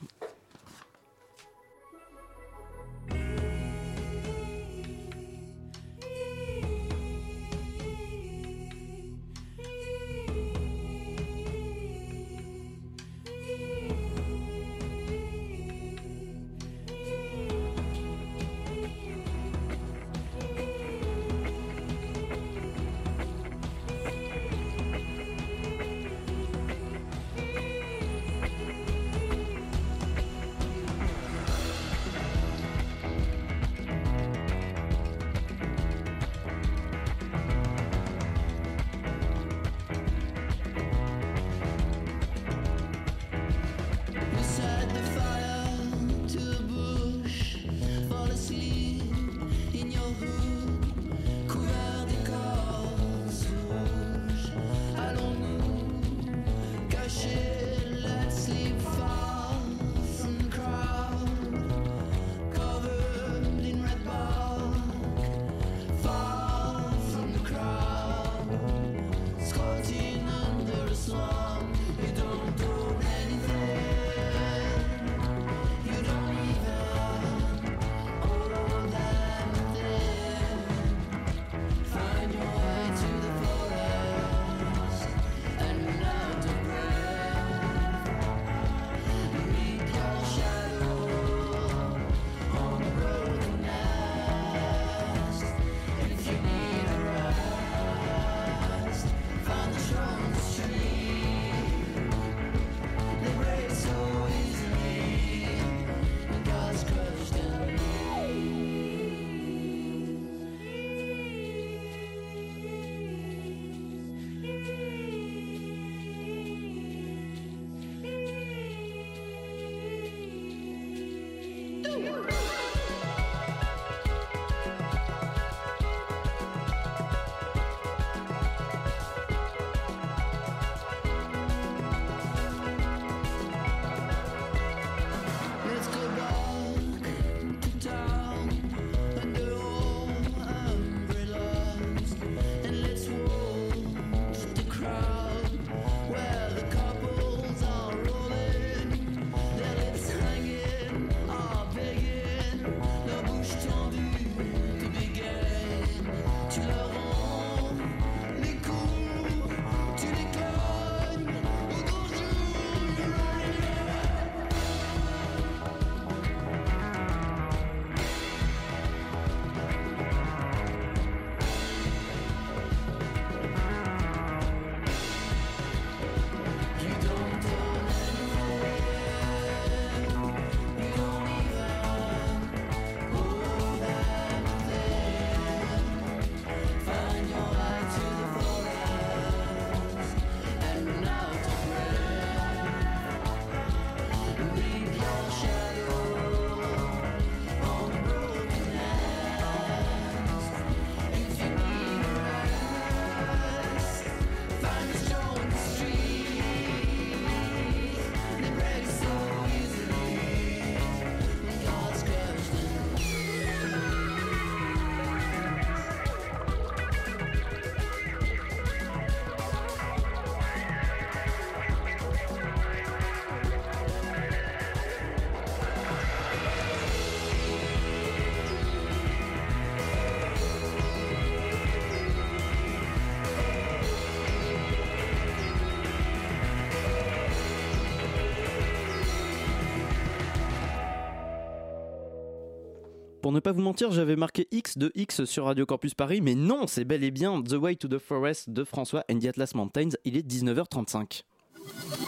Ne pas vous mentir, j'avais marqué X de X sur Radio Campus Paris, mais non, c'est bel et bien The Way to the Forest de François and the Atlas Mountains. Il est 19h35.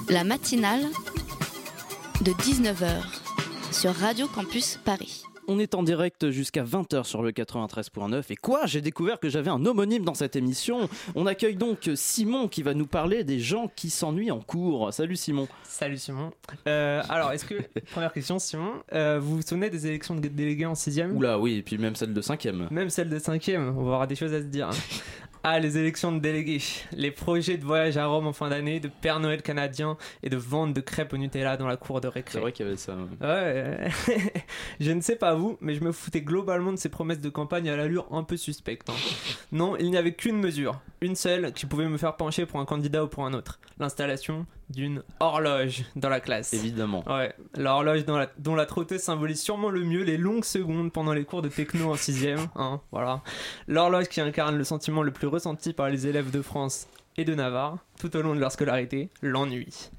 La matinale de 19h sur Radio Campus Paris. On est en direct jusqu'à 20h sur le 93.9 et quoi? J'ai découvert que j'avais un homonyme dans cette émission. On accueille donc Simon qui va nous parler des gens qui s'ennuient en cours. Salut Simon. Salut Simon. Euh, alors, est-ce que, première question Simon, euh, vous vous souvenez des élections de délégués en 6ème Oula oui, et puis même celle de 5ème. Même celle de 5ème, on va avoir des choses à se dire. Ah, les élections de délégués, les projets de voyage à Rome en fin d'année, de Père Noël canadien et de vente de crêpes au Nutella dans la cour de récré. C'est vrai qu'il y avait ça. ouais. Ouais, je ne sais pas vous, mais je me foutais globalement de ces promesses de campagne à l'allure un peu suspecte. hein. Non, il n'y avait qu'une mesure, une seule, qui pouvait me faire pencher pour un candidat ou pour un autre. L'installation d'une horloge dans la classe. Évidemment. Ouais, l'horloge dans la- dont la trotteuse symbolise sûrement le mieux les longues secondes pendant les cours de techno en 6ème. Hein, voilà. L'horloge qui incarne le sentiment le plus ressenti par les élèves de France et de Navarre tout au long de leur scolarité, l'ennui.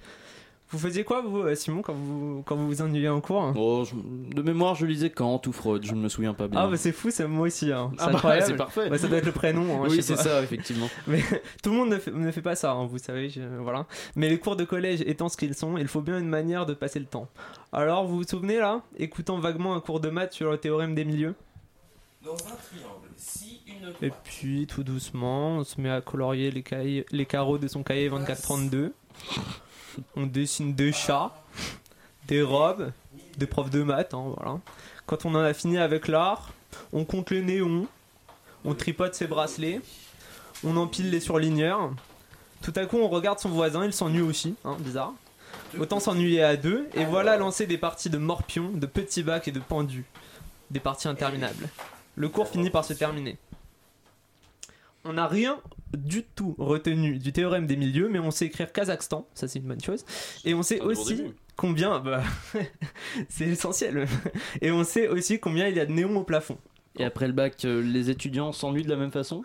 Vous faisiez quoi, vous, euh, Simon, quand vous quand vous, vous ennuyiez en cours Oh, je- de mémoire, je lisais Kant ou Freud, je ne me souviens pas bien. Ah, bah c'est fou, c'est moi aussi. Hein. C'est Ah bah, incroyable. c'est parfait. Ouais, ça doit être le prénom. hein, oui, c'est ça, effectivement. Mais tout le monde ne fait, ne fait pas ça, hein, vous savez, je- voilà. Mais les cours de collège étant ce qu'ils sont, il faut bien une manière de passer le temps. Alors, vous vous souvenez là, écoutant vaguement un cours de maths sur le théorème des milieux? Dans un triangle, si une Et puis, tout doucement, on se met à colorier les, cahiers- les carreaux de son cahier 24-32. On dessine des chats, des robes, des profs de maths, hein, voilà. Quand on en a fini avec l'art, on compte les néons, on tripote ses bracelets, on empile les surligneurs. Tout à coup, on regarde son voisin, il s'ennuie aussi, hein, bizarre. Autant s'ennuyer à deux, et voilà lancer des parties de morpion, de petits bacs et de pendus. Des parties interminables. Le cours finit par se terminer. On n'a rien du tout retenu du théorème des milieux, mais on sait écrire Kazakhstan, ça c'est une bonne chose. Et on sait bon aussi combien, bah, c'est essentiel. Et on sait aussi combien il y a de néons au plafond. Et après le bac, euh, les étudiants s'ennuient de la même façon?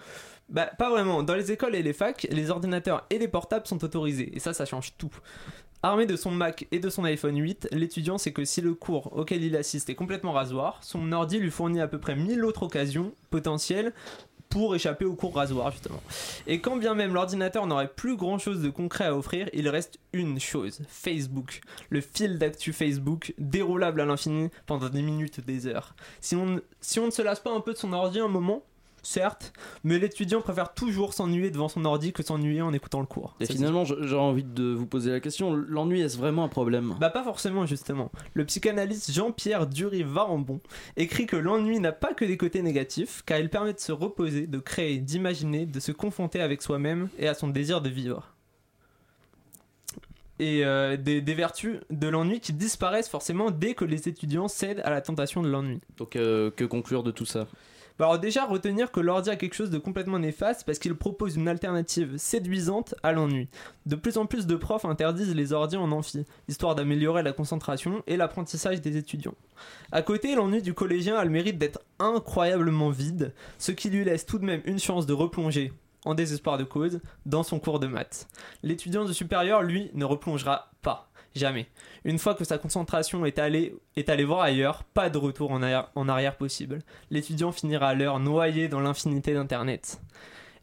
Bah, pas vraiment. Dans les écoles et les facs, les ordinateurs et les portables sont autorisés. Et ça, ça change tout. Armé de son Mac et de son iPhone 8, l'étudiant sait que si le cours auquel il assiste est complètement rasoir, son ordi lui fournit à peu près 1000 autres occasions potentielles pour échapper au cours rasoir justement. Et quand bien même l'ordinateur n'aurait plus grand chose de concret à offrir, il reste une chose, Facebook. Le fil d'actu Facebook, déroulable à l'infini pendant des minutes, des heures. Si on, si on ne se lasse pas un peu de son ordi un moment, certes, mais l'étudiant préfère toujours s'ennuyer devant son ordi que s'ennuyer en écoutant le cours. Et finalement, j'aurais envie de vous poser la question l'ennui, est-ce vraiment un problème? Bah pas forcément justement. Le psychanalyste Jean-Pierre Dury-Varambon écrit que l'ennui n'a pas que des côtés négatifs, car il permet de se reposer, de créer, d'imaginer, de se confronter avec soi-même et à son désir de vivre. Et euh, des, des vertus de l'ennui qui disparaissent forcément dès que les étudiants cèdent à la tentation de l'ennui. Donc, euh, que conclure de tout ça? Bah alors déjà retenir que l'ordi a quelque chose de complètement néfaste parce qu'il propose une alternative séduisante à l'ennui. De plus en plus de profs interdisent les ordi en amphi, histoire d'améliorer la concentration et l'apprentissage des étudiants. À côté, l'ennui du collégien a le mérite d'être incroyablement vide, ce qui lui laisse tout de même une chance de replonger, en désespoir de cause, dans son cours de maths. L'étudiant de supérieur, lui, ne replongera pas. Jamais. Une fois que sa concentration est allée, est allée voir ailleurs, pas de retour en arrière, en arrière possible. L'étudiant finira à l'heure noyé dans l'infinité d'Internet.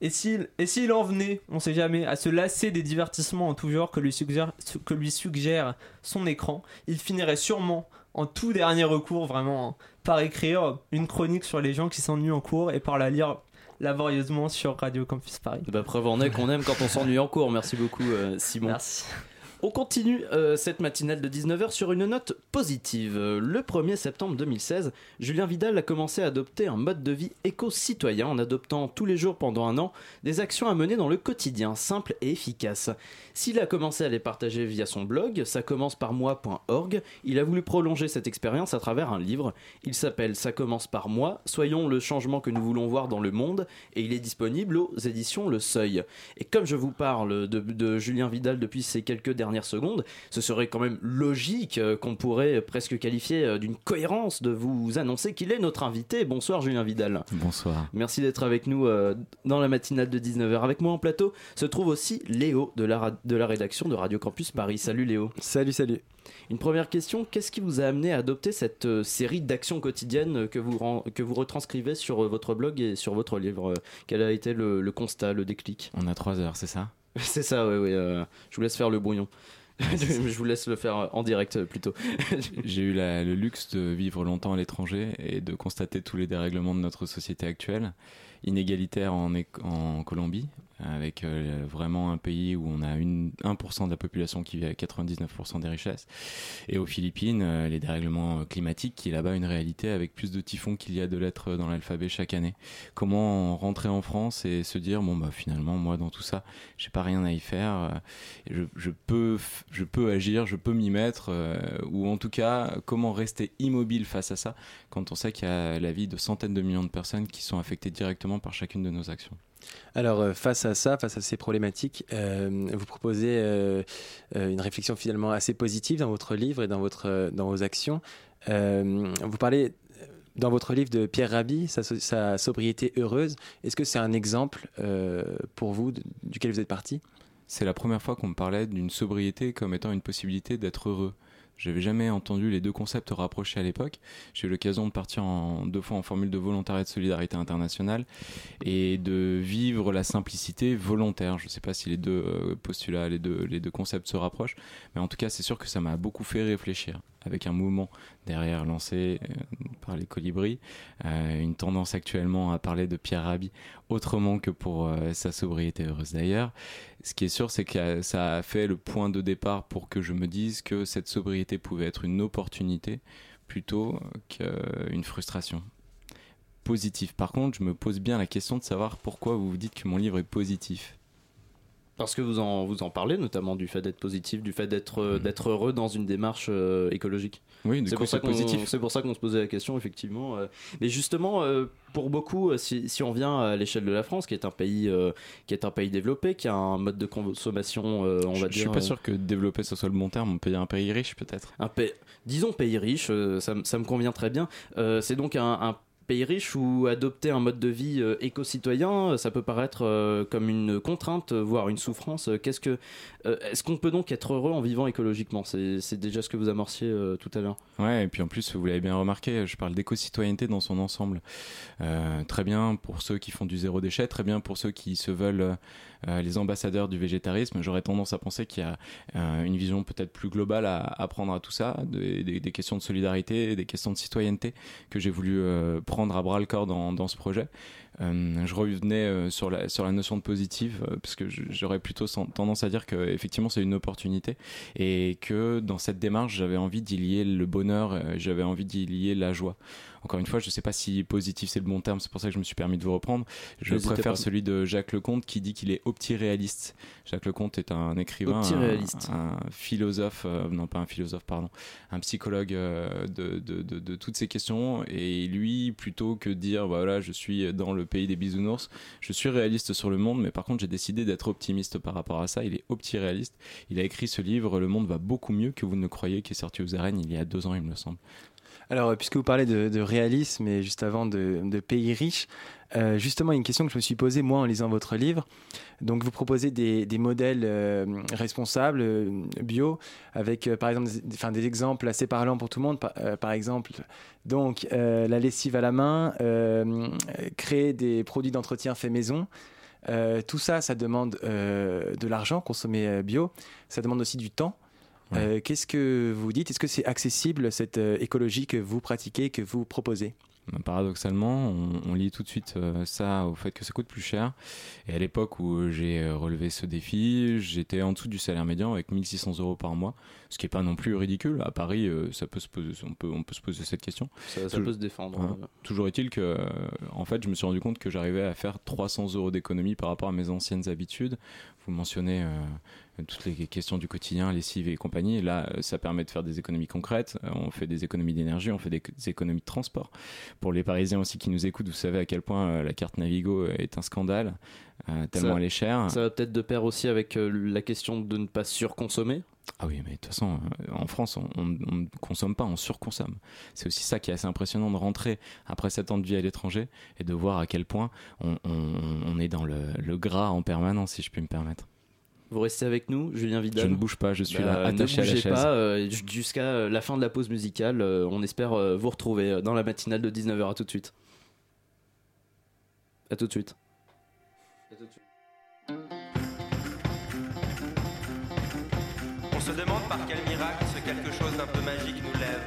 Et s'il, et s'il en venait, on sait jamais, à se lasser des divertissements en tout genre que lui suggère, que lui suggère son écran, il finirait sûrement, en tout dernier recours vraiment, par écrire une chronique sur les gens qui s'ennuient en cours et par la lire laborieusement sur Radio Campus Paris. Bah, preuve en est qu'on aime quand on s'ennuie en cours. Merci beaucoup, euh, Simon. Merci. On continue euh, cette matinale de 19h sur une note positive. Le 1er septembre 2016, Julien Vidal a commencé à adopter un mode de vie éco-citoyen en adoptant tous les jours pendant un an des actions à mener dans le quotidien, simples et efficaces. S'il a commencé à les partager via son blog, ça commence par moi.org, il a voulu prolonger cette expérience à travers un livre. Il s'appelle Ça commence par moi, soyons le changement que nous voulons voir dans le monde, et il est disponible aux éditions Le Seuil. Et comme je vous parle de, de Julien Vidal depuis ces quelques dernières dernières secondes, ce serait quand même logique euh, qu'on pourrait presque qualifier euh, d'une cohérence de vous annoncer qu'il est notre invité. Bonsoir Julien Vidal. Bonsoir. Merci d'être avec nous euh, dans la matinale de 19h. Avec moi en plateau se trouve aussi Léo de la, de la rédaction de Radio Campus Paris. Salut Léo. Salut, salut. Une première question, qu'est-ce qui vous a amené à adopter cette série d'actions quotidiennes que vous, que vous retranscrivez sur votre blog et sur votre livre? Quel a été le, le constat, le déclic? On a trois heures, c'est ça? C'est ça, oui, oui. euh, je vous laisse faire le brouillon. je vous laisse le faire en direct euh, plutôt. J'ai eu la- le luxe de vivre longtemps à l'étranger et de constater tous les dérèglements de notre société actuelle, inégalitaire en Colombie, avec euh, vraiment un pays où on a une, 1% de la population qui vit à 99% des richesses, et aux Philippines, euh, les dérèglements climatiques qui est là-bas une réalité avec plus de typhons qu'il y a de lettres dans l'alphabet chaque année. Comment rentrer en France et se dire bon bah finalement moi dans tout ça j'ai pas rien à y faire, euh, je, peux je peux agir, je peux m'y mettre, euh, ou en tout cas comment rester immobile face à ça quand on sait qu'il y a la vie de centaines de millions de personnes qui sont affectées directement par chacune de nos actions. Alors, euh, face à ça, face à ces problématiques, euh, vous proposez euh, une réflexion finalement assez positive dans votre livre et dans, votre, dans vos actions. Vous parlez dans votre livre de Pierre Rabhi, sa, so- sa sobriété heureuse. Est-ce que c'est un exemple pour vous duquel vous êtes parti? C'est la première fois qu'on me parlait d'une sobriété comme étant une possibilité d'être heureux. J'avais jamais entendu les deux concepts rapprochés à l'époque. J'ai eu l'occasion de partir en, deux fois en formule de volontariat de solidarité internationale et de vivre la simplicité volontaire. Je ne sais pas si les deux euh, postulats, les deux, les deux concepts se rapprochent, mais en tout cas, c'est sûr que ça m'a beaucoup fait réfléchir avec un mouvement derrière lancé euh, par les colibris, euh, une tendance actuellement à parler de Pierre Rabhi autrement que pour euh, sa sobriété heureuse d'ailleurs. Ce qui est sûr, c'est que ça a fait le point de départ pour que je me dise que cette sobriété pouvait être une opportunité plutôt qu'une frustration. Positif. Par contre, je me pose bien la question de savoir pourquoi vous vous dites que mon livre est positif. Parce que vous en, vous en parlez, notamment du fait d'être positif, du fait d'être euh, d'être heureux dans une démarche euh, écologique. Oui, c'est pour, ça positif. c'est pour ça qu'on se posait la question, effectivement. euh. Mais justement, pour beaucoup, si, si on vient à l'échelle de la France, qui est un pays, euh, qui est un pays développé, qui a un mode de consommation, euh, on je, va je dire. suis pas sûr que développer ce soit le bon terme. On peut dire un pays riche peut-être. un pays, disons pays riche, euh, ça, me- ça me convient très bien. C'est donc un, un pays riche où adopter un mode de vie euh, éco-citoyen, euh, ça peut paraître euh, comme une contrainte, voire une souffrance. Qu'est-ce que, est-ce qu'on peut donc être heureux en vivant écologiquement? C'est déjà ce que vous amorciez tout à l'heure. Ouais, et puis en plus, vous l'avez bien remarqué, je parle d'éco-citoyenneté dans son ensemble. Très bien pour ceux qui font du zéro déchet, très bien pour ceux qui se veulent les ambassadeurs du végétarisme. J'aurais tendance à penser qu'il y a euh, une vision peut-être plus globale à, prendre à tout ça, des, questions de solidarité, des questions de citoyenneté que j'ai voulu euh, prendre à bras le corps dans, dans ce projet. Euh, je revenais euh, sur, la, sur la notion de positive, euh, parce que j'aurais plutôt tendance à dire que effectivement c'est une opportunité et que dans cette démarche j'avais envie d'y lier le bonheur, euh, j'avais envie d'y lier la joie. Encore une fois, je ne sais pas si positif c'est le bon terme, c'est pour ça que je me suis permis de vous reprendre. Je N'hésitez préfère pas. celui de Jacques Lecomte qui dit qu'il est optiréaliste. Jacques Lecomte est un écrivain, un, un philosophe, euh, non pas un philosophe, pardon, un psychologue euh, de, de, de, de toutes ces questions. Et lui, plutôt que de dire voilà, je suis dans le pays des bisounours, je suis réaliste sur le monde, mais par contre, j'ai décidé d'être optimiste par rapport à ça. Il est optiréaliste. Il a écrit ce livre Le monde va beaucoup mieux que vous ne le croyez, qui est sorti aux arènes il y a deux ans, il me semble. Alors, euh, puisque vous parlez de, réalisme et juste avant de, pays riches, euh, justement, une question que je me suis posée moi en lisant votre livre. Donc, vous proposez des, modèles euh, responsables, bio, avec par exemple des, enfin, des exemples assez parlants pour tout le monde. Par, par exemple, donc la lessive à la main, créer des produits d'entretien fait maison. Tout ça, ça demande de l'argent, consommer bio. Ça demande aussi du temps. Euh, Qu'est-ce que vous dites? Est-ce que c'est accessible cette euh, écologie que vous pratiquez, que vous proposez? Ben, Paradoxalement, on, on lie tout de suite euh, ça au fait que ça coûte plus cher. Et à l'époque où j'ai relevé ce défi, j'étais en dessous du salaire médian avec 1600 euros par mois, ce qui est pas non plus ridicule. À Paris, euh, ça peut se poser, on peut, on peut se poser cette question. Ça- ça Tou- peut se défendre, Voilà. euh. Toujours est-il que, euh, en fait, je me suis rendu compte que j'arrivais à faire 300 euros d'économie par rapport à mes anciennes habitudes. Vous mentionnez euh, toutes les questions du quotidien, lessive et compagnie. Là, ça permet de faire des économies concrètes. On fait des économies d'énergie, on fait des, économies de transport. Pour les Parisiens aussi qui nous écoutent, vous savez à quel point la carte Navigo est un scandale, euh, tellement Ça- elle est chère. Ça va peut-être de pair aussi avec euh, la question de ne pas surconsommer. Ah oui, mais de toute façon, euh, en France, on ne consomme pas, on surconsomme. C'est aussi ça qui est assez impressionnant de rentrer après sept ans de vie à l'étranger et de voir à quel point on, on- on est dans le, le gras en permanence, si je puis me permettre. Vous restez avec nous, Julien Vidal Je ne bouge pas, je suis là, Bah, attaché à ne la bougez chaise. pas euh, ju- jusqu'à euh, la fin de la pause musicale. euh, on espère euh, vous retrouver dans la matinale de 19h. À tout de suite. À tout de suite. On se demande par quel miracle ce quelque chose d'un peu magique nous lève,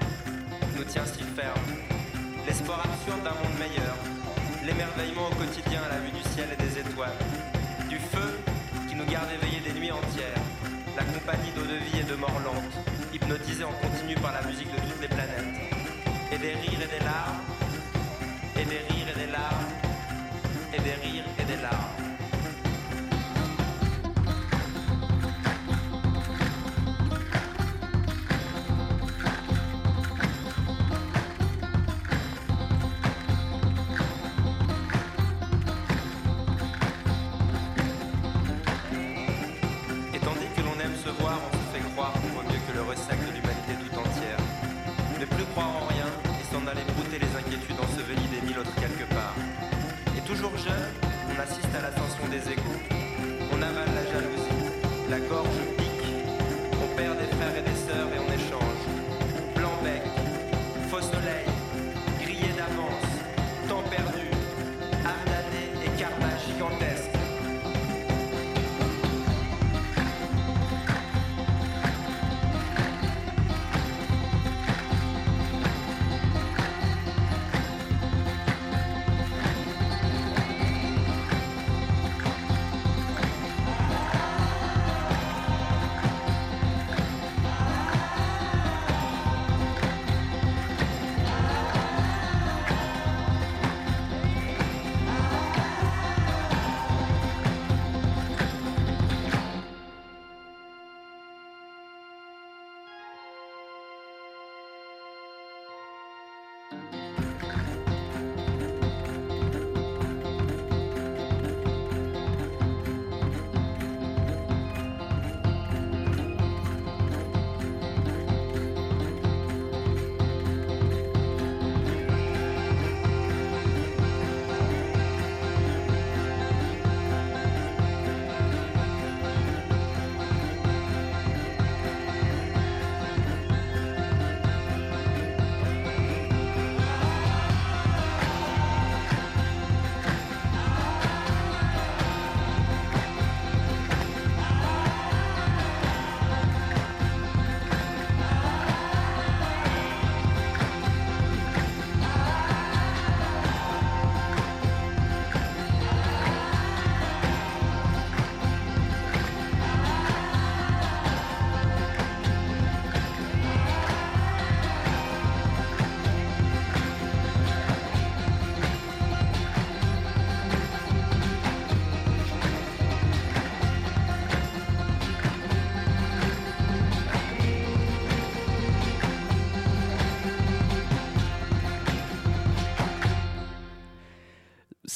nous tient si ferme. L'espoir absurde d'un monde meilleur, l'émerveillement au quotidien à la vue du ciel et des étoiles, du feu qui nous garde éveillés des nuits entières, la compagnie d'eau de vie et de mort lente, hypnotisés en continu par la musique de toutes les planètes, et des rires et des larmes, et des rires et des larmes, et des rires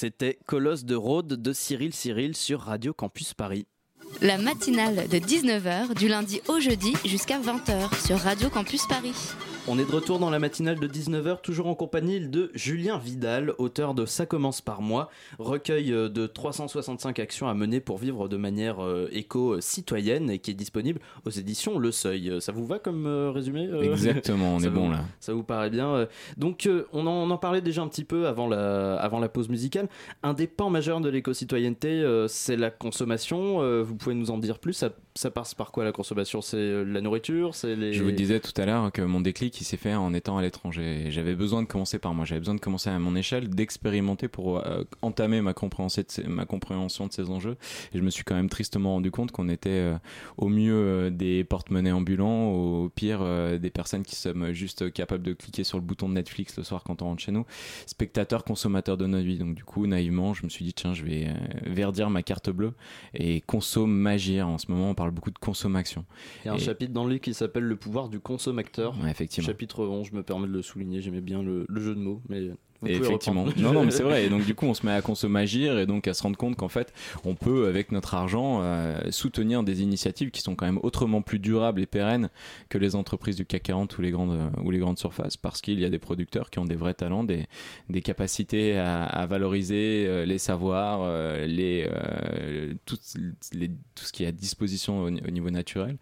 C'était Colosse de Rhodes de Cyril Cyril sur Radio Campus Paris. La matinale de 19h du lundi au jeudi jusqu'à 20h sur Radio Campus Paris. On est de retour dans la matinale de 19h, toujours en compagnie de Julien Vidal, auteur de Ça commence par moi, recueil euh, de 365 actions à mener pour vivre de manière euh, éco-citoyenne et qui est disponible aux éditions Le Seuil. Ça vous va comme euh, résumé Exactement, on est bon là. Ça vous paraît bien Donc on, en, on en parlait déjà un petit peu avant la, avant la pause musicale. Un des pans majeurs de l'éco-citoyenneté, c'est la consommation. Vous pouvez nous en dire plus ça, ça passe par quoi la consommation? C'est euh, la nourriture? C'est les... Je vous disais tout à l'heure que mon déclic s'est fait en étant à l'étranger. J'avais besoin de commencer par moi. J'avais besoin de commencer à mon échelle, d'expérimenter pour euh, entamer ma compréhension, de ces, enjeux. Et je me suis quand même tristement rendu compte qu'on était euh, au mieux des porte-monnaies ambulants, au pire des personnes qui sommes juste capables de cliquer sur le bouton de Netflix le soir quand on rentre chez nous, spectateurs, consommateurs de notre vie. Donc du coup, naïvement, je me suis dit tiens, je vais verdir ma carte bleue et consomme magir. En ce moment, beaucoup de consommation. Il y a un Et- chapitre dans le livre qui s'appelle Le pouvoir du consommateur. Ouais, effectivement. Chapitre 11, je me permets de le souligner, j'aimais bien le, le jeu de mots, mais Vous Et effectivement. Non, non, mais c'est vrai. Et donc, du coup, on se met à consommer agir et donc à se rendre compte qu'en fait, on peut, avec notre argent, euh, soutenir des initiatives qui sont quand même autrement plus durables et pérennes que les entreprises du CAC 40 ou les grandes, ou les grandes surfaces parce qu'il y a des producteurs qui ont des vrais talents, des, des capacités à, à valoriser euh, les savoirs, euh, les, euh, tout, les- tout ce qui est à disposition au, au niveau naturel.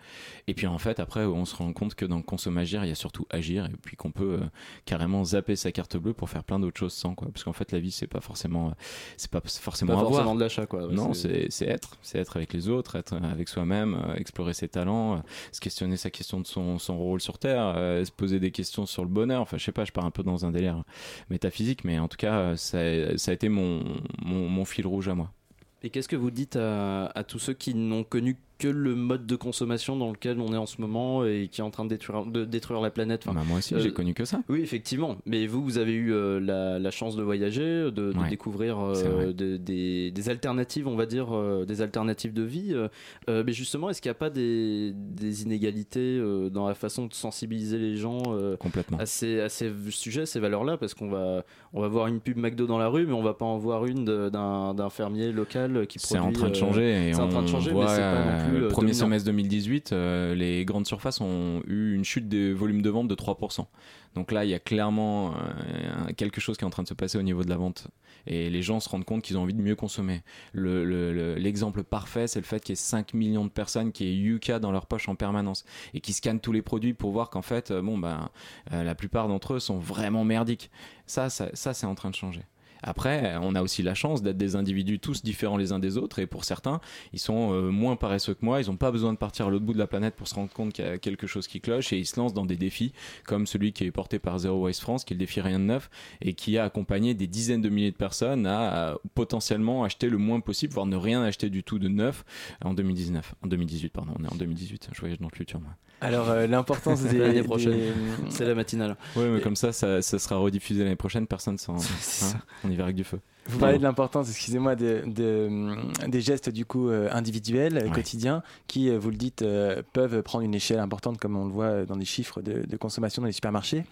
Et puis, en fait, après, on se rend compte que dans le consommer agir, il y a surtout agir et puis qu'on peut carrément zapper sa carte bleue pour faire plein d'autres choses sans quoi. Parce qu'en fait la vie c'est pas forcément euh, c'est pas forcément Pas avoir forcément de l'achat, quoi. Ouais, non c'est- être. C'est être avec les autres être avec soi-même euh, explorer ses talents euh, se questionner sa question de son, son rôle sur terre se poser des questions sur le bonheur. Enfin je sais pas je pars un peu dans un délire métaphysique mais en tout cas ça, ça a été mon, mon, mon fil rouge à moi. Et qu'est-ce que vous dites à, à tous ceux qui n'ont connu que le mode de consommation dans lequel on est en ce moment et qui est en train de détruire, de détruire la planète Enfin, Bah, moi aussi euh, j'ai connu que ça Oui, effectivement. Mais vous, vous avez eu euh, la, la chance de voyager, de, de Ouais. découvrir euh, C'est de- des, des alternatives, on va dire, euh, des alternatives de vie. euh, euh, mais justement, est-ce qu'il n'y a pas des, des inégalités euh, dans la façon de sensibiliser les gens euh, Complètement. à ces, à ces sujets, à ces valeurs-là? Parce qu'on va, on va voir une pub McDo dans la rue, mais on va pas en voir une d'un fermier local qui c'est produit. en train de euh, changer c'est en train de changer, mais c'est pas euh, plus le euh, premier dominant. semestre 2018 euh, les grandes surfaces ont eu une chute des volumes de vente de 3% donc là il y a clairement euh, quelque chose qui est en train de se passer au niveau de la vente. Et les gens se rendent compte qu'ils ont envie de mieux consommer. Le- le- le- l'exemple parfait c'est le fait qu'il y ait 5 millions de personnes qui aient Yuka dans leur poche en permanence et qui scannent tous les produits pour voir qu'en fait euh, bon ben euh, la plupart d'entre eux sont vraiment merdiques. Ça ça, ça c'est en train de changer après, on a aussi la chance d'être des individus tous différents les uns des autres, et pour certains, ils sont euh, moins paresseux que moi, ils n'ont pas besoin de partir à l'autre bout de la planète pour se rendre compte qu'il y a quelque chose qui cloche, et ils se lancent dans des défis, comme celui qui est porté par Zero Waste France, qui est le défi Rien de Neuf, et qui a accompagné des dizaines de milliers de personnes à, à potentiellement acheter le moins possible, voire ne rien acheter du tout de neuf en 2019. En 2018, pardon, on est en 2018, je voyage dans le futur, moi. Alors, euh, l'importance des. L'année prochaine. des- C'est la matinale. Ouais, mais Et- comme ça, ça, ça sera rediffusé l'année prochaine, personne s'en. Hein, on y va avec du feu. Vous parlez de l'importance, excusez-moi, de, de- des gestes du coup euh, individuels, euh, Ouais. quotidiens, qui, euh, vous le dites, euh, peuvent prendre une échelle importante, comme on le voit euh, dans les chiffres de, de consommation dans les supermarchés.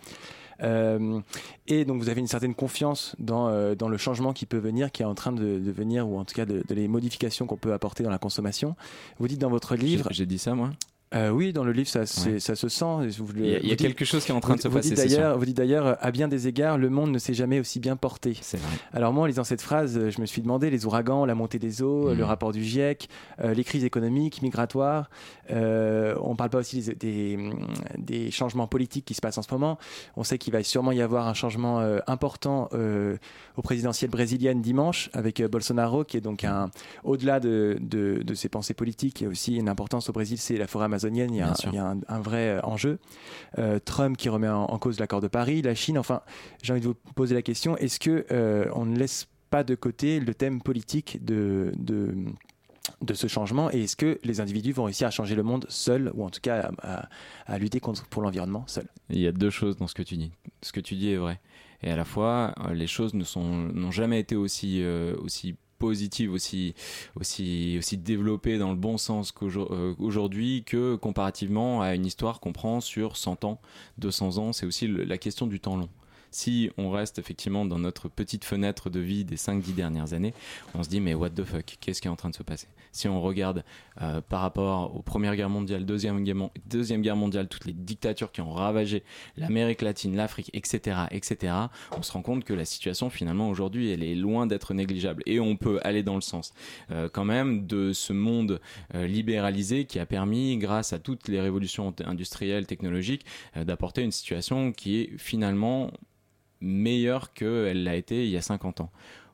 Euh, et donc vous avez une certaine confiance dans, euh, dans le changement qui peut venir, qui est en train de, de venir, ou en tout cas de, de les modifications qu'on peut apporter dans la consommation. Vous dites dans votre livre, j'ai dit ça, moi euh, oui, dans le livre, ça, c'est- Ouais. ça se sent. Il y a, il y a vous dites- quelque chose qui est en train de se vous, passer. dites d'ailleurs, vous dites d'ailleurs, à bien des égards, le monde ne s'est jamais aussi bien porté. Vrai. Alors moi, en lisant cette phrase, je me suis demandé les ouragans, la montée des eaux, le rapport du GIEC, euh, les crises économiques, migratoires. euh, on ne parle pas aussi des, des, des changements politiques qui se passent en ce moment. On sait qu'il va sûrement y avoir un changement important au présidentiel brésilienne dimanche avec Bolsonaro, qui est donc un au-delà de, de, de ses pensées politiques, il y a aussi une importance au Brésil, c'est la forêt amazonienne. Il y a, Bien un, sûr. il y a un, un vrai euh, enjeu. Euh, Trump qui remet en, en cause l'accord de Paris, la Chine. Enfin, j'ai envie de vous poser la question est-ce que euh, on ne laisse pas de côté le thème politique de, de, de ce changement et est-ce que les individus vont réussir à changer le monde seuls ou en tout cas à, à- à lutter contre, pour l'environnement seuls? Il y a deux choses dans ce que tu dis. Ce que tu dis est vrai. Et à la fois, les choses ne sont n'ont jamais été aussi euh, aussi positives, aussi aussi aussi développées dans le bon sens qu'aujourd'hui que comparativement à une histoire qu'on prend sur 100 ans, 200 ans. C'est aussi la question du temps long. Si on reste effectivement dans notre petite fenêtre de vie des 5-10 dernières années, on se dit mais what the fuck, qu'est-ce qui est en train de se passer? Si on regarde euh, par rapport aux Première Guerre mondiale, Deuxième Guerre, Deuxième Guerre mondiale, toutes les dictatures qui ont ravagé l'Amérique latine, l'Afrique, etc., etc., on se rend compte que la situation finalement aujourd'hui, elle est loin d'être négligeable. Et on peut aller dans le sens euh, quand même de ce monde euh, libéralisé qui a permis, grâce à toutes les révolutions industrielles, technologiques, d'apporter une situation qui est finalement meilleure qu'elle l'a été il y a 50 ans.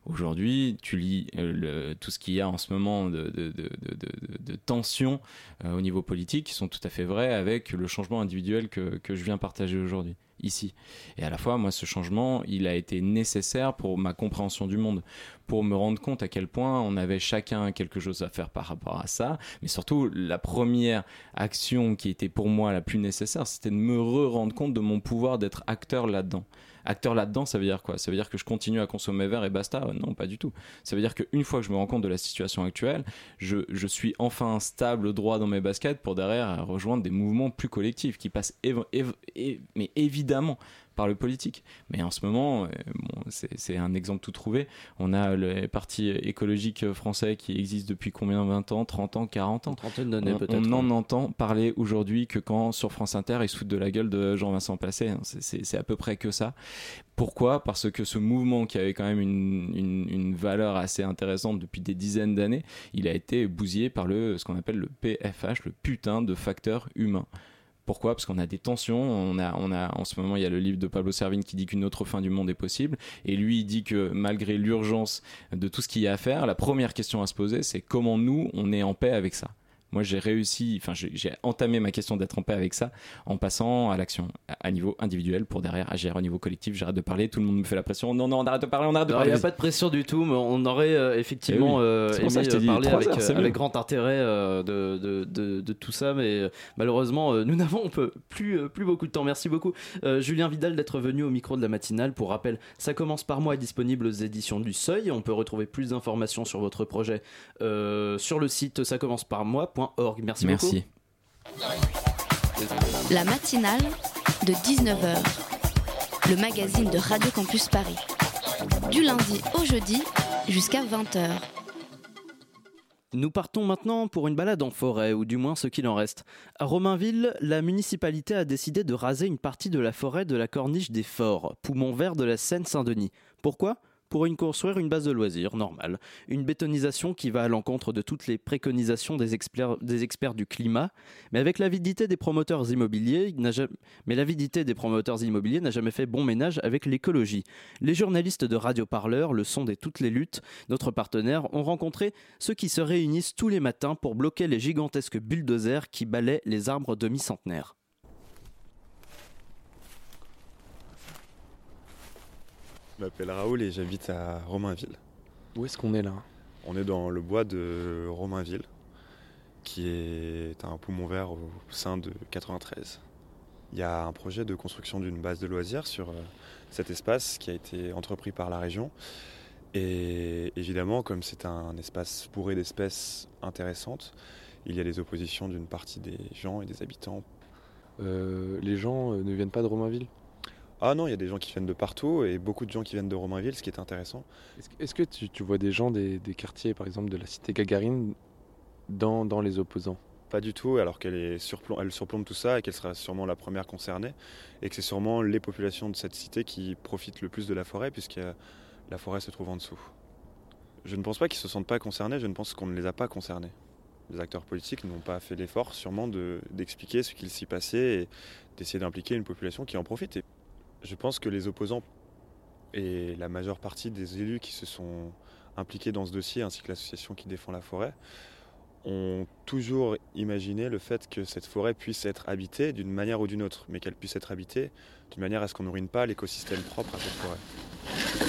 Aujourd'hui, tu lis euh, tout ce qu'il y a en ce moment de, de, tensions euh, au niveau politique qui sont tout à fait vraies avec le changement individuel que, que je viens partager aujourd'hui, ici. Et à la fois, moi, ce changement, il a été nécessaire pour ma compréhension du monde, pour me rendre compte à quel point on avait chacun quelque chose à faire par rapport à ça, mais surtout, la première action qui était pour moi la plus nécessaire, c'était de me re-rendre compte de mon pouvoir d'être acteur là-dedans. Acteur là-dedans, ça veut dire quoi? Ça veut dire que je continue à consommer verres et basta? Euh, Non, pas du tout. Ça veut dire qu'une fois que je me rends compte de la situation actuelle, je, suis enfin stable, droit dans mes baskets pour derrière rejoindre des mouvements plus collectifs qui passent mais évidemment par le politique. Mais en ce moment, euh, bon, c'est un exemple tout trouvé. On a le parti écologique français qui existe depuis combien 20 ans, 30 ans, 40 ans? Trentaine d'années On- peut-être, On ouais. n'en entend parler aujourd'hui que quand sur France Inter ils se foutent de la gueule de Jean-Vincent Placé. hein. C'est- à peu près que ça. Pourquoi? Parce que ce mouvement qui avait quand même une, une- une valeur assez intéressante depuis des dizaines d'années, il a été bousillé par le, ce qu'on appelle le PFH, le putain de facteur humain. Pourquoi? Parce qu'on a des tensions. On a, a, en ce moment, il y a le livre de Pablo Servigne qui dit qu'une autre fin du monde est possible. Et lui, il dit que malgré l'urgence de tout ce qu'il y a à faire, la première question à se poser, c'est comment nous, on est en paix avec ça? Moi, j'ai réussi, enfin, j'ai entamé ma question d'être en paix avec ça en passant à l'action à niveau individuel pour derrière agir au niveau collectif. J'arrête de parler, tout le monde me fait la pression. Non, non, on arrête de parler, on arrête de Alors, il parler. n'y a pas de pression du tout, mais on aurait euh, effectivement Eh oui. euh, ça aimé euh, parler avec, heures, euh, avec grand intérêt euh, de, de, de- de tout ça, mais malheureusement, nous n'avons plus, plus beaucoup de temps. Merci beaucoup, Julien Vidal, d'être venu au micro de la matinale. Pour rappel, ça commence par moi est disponible aux éditions du Seuil. On peut retrouver plus d'informations sur votre projet sur le site ça commence par Merci, Merci. beaucoup. La matinale de 19h, le magazine de Radio Campus Paris. Du lundi au jeudi jusqu'à 20h. Nous partons maintenant pour une balade en forêt, ou du moins ce qu'il en reste. À Romainville, la municipalité a décidé de raser une partie de la forêt de la corniche des Forts, poumon vert de la Seine-Saint-Denis. Pourquoi? Pour y construire une base de loisirs normale. Une bétonisation qui va à l'encontre de toutes les préconisations des experts, du climat, mais avec l'avidité des promoteurs immobiliers, mais l'avidité des promoteurs immobiliers n'a jamais fait bon ménage avec l'écologie. Les journalistes de Radio Parleur, le son des toutes les luttes, notre partenaire, ont rencontré ceux qui se réunissent tous les matins pour bloquer les gigantesques bulldozers qui balaient les arbres demi-centenaires. Je m'appelle Raoul et j'habite à Romainville. Où est-ce qu'on est là? On est dans le bois de Romainville, qui est un poumon vert au sein de 93. Il y a un projet de construction d'une base de loisirs sur euh, cet espace qui a été entrepris par la région. Et évidemment, comme c'est un espace bourré d'espèces intéressantes, il y a des oppositions d'une partie des gens et des habitants. Euh, Les gens euh, ne viennent pas de Romainville? Ah non, il y a des gens qui viennent de partout et beaucoup de gens qui viennent de Romainville, ce qui est intéressant. Est-ce que- Est-ce que tu, tu vois des gens des, des quartiers, par exemple, de la cité Gagarine dans, dans les opposants? Pas du tout, alors qu'elle est surplom- elle surplombe tout ça et qu'elle sera sûrement la première concernée. Et que c'est sûrement les populations de cette cité qui profitent le plus de la forêt, puisque la forêt se trouve en dessous. Je ne pense pas qu'ils ne se sentent pas concernés, je ne pense qu'on ne les a pas concernés. Les acteurs politiques n'ont pas fait l'effort sûrement de- d'expliquer ce qu'il s'y passait et d'essayer d'impliquer une population qui en profite. Et je pense que les opposants et la majeure partie des élus qui se sont impliqués dans ce dossier, ainsi que l'association qui défend la forêt, ont toujours imaginé le fait que cette forêt puisse être habitée d'une manière ou d'une autre, mais qu'elle puisse être habitée d'une manière à ce qu'on ne ruine pas l'écosystème propre à cette forêt.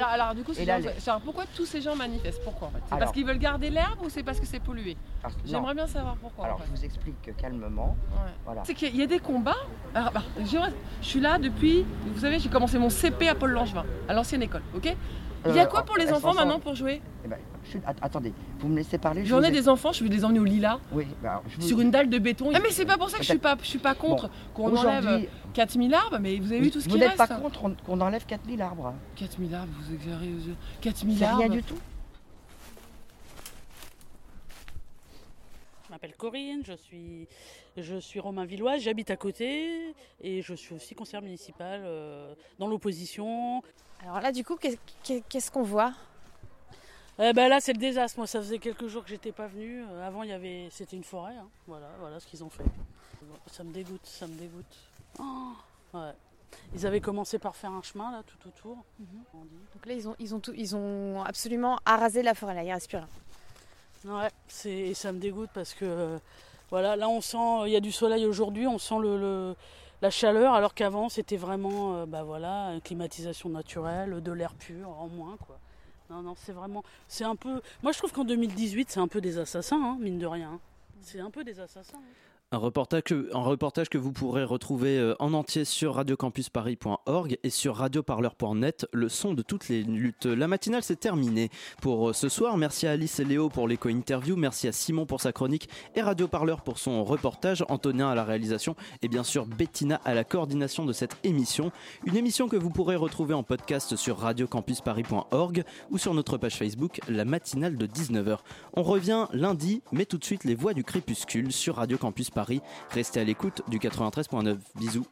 Alors, alors, du coup, c'est genre- pourquoi tous ces gens manifestent? Pourquoi en fait? C'est parce qu'ils veulent garder l'herbe ou c'est parce que c'est pollué? J'aimerais bien savoir pourquoi. Alors, en fait. je vous explique calmement. Voilà. C'est qu'il y a des combats. Alors, bah, je suis là depuis. Vous savez, j'ai commencé mon CP à Paul Langevin, à l'ancienne école, ok? Il y a Euh, quoi pour les enfants sont- maintenant pour jouer? Eh ben, je suis- att- attendez, vous me laissez parler. je Journée vous ai- des enfants, je vais les emmener au lilas. Oui, bah, alors, je vous- Sur une dalle de béton. Ah, mais c'est pas pour ça que je suis pas, je suis pas contre Bon, qu'on aujourd'hui- enlève 4000 arbres, mais vous avez vu tout ce Vous qui n'êtes reste pas contre on- qu'on enlève 4000 arbres 4000 arbres, vous exagérez aux yeux. 4000 C'est arbres. rien du tout. Je m'appelle Corinne, je suis, je suis romain-villoise, j'habite à côté et je suis aussi conseillère municipale euh, dans l'opposition. Alors là, du coup, qu'est- qu'est- qu'est-ce qu'on voit? Eh ben là, c'est le désastre. Moi, ça faisait quelques jours que j'étais pas venue. Euh, Avant, il y avait, c'était une forêt. hein. Voilà, voilà ce qu'ils ont fait. Ça me dégoûte, ça me dégoûte. Oh, ouais. Ils avaient commencé par faire un chemin là, tout autour. on dit. Donc là, ils ont, ils ont, tout, ils ont absolument arasé la forêt, là, il reste plus rien. Ouais, c'est, et ça me dégoûte parce que euh, voilà, là on sent, il y a du soleil aujourd'hui, on sent le, le- la chaleur, alors qu'avant c'était vraiment, euh, bah voilà, une climatisation naturelle, de l'air pur en moins quoi. Non, non, c'est vraiment, c'est un peu. Moi je trouve qu'en 2018 c'est un peu des assassins, hein, mine de rien. C'est un peu des assassins. hein. Un reportage, que, vous pourrez retrouver euh, en entier sur radiocampusparis.org et sur radioparleur.net, le son de toutes les luttes. La matinale s'est terminée pour euh, ce soir. Merci à Alice et Léo pour l'éco-interview, merci à Simon pour sa chronique et Radio Parleur pour son reportage, Antonin à la réalisation et bien sûr Bettina à la coordination de cette émission. Une émission que vous pourrez retrouver en podcast sur radiocampusparis.org ou sur notre page Facebook, la matinale de 19h. On revient lundi, mais tout de suite les voix du crépuscule sur Radio Campus Restez à l'écoute du 93.9. Bisous.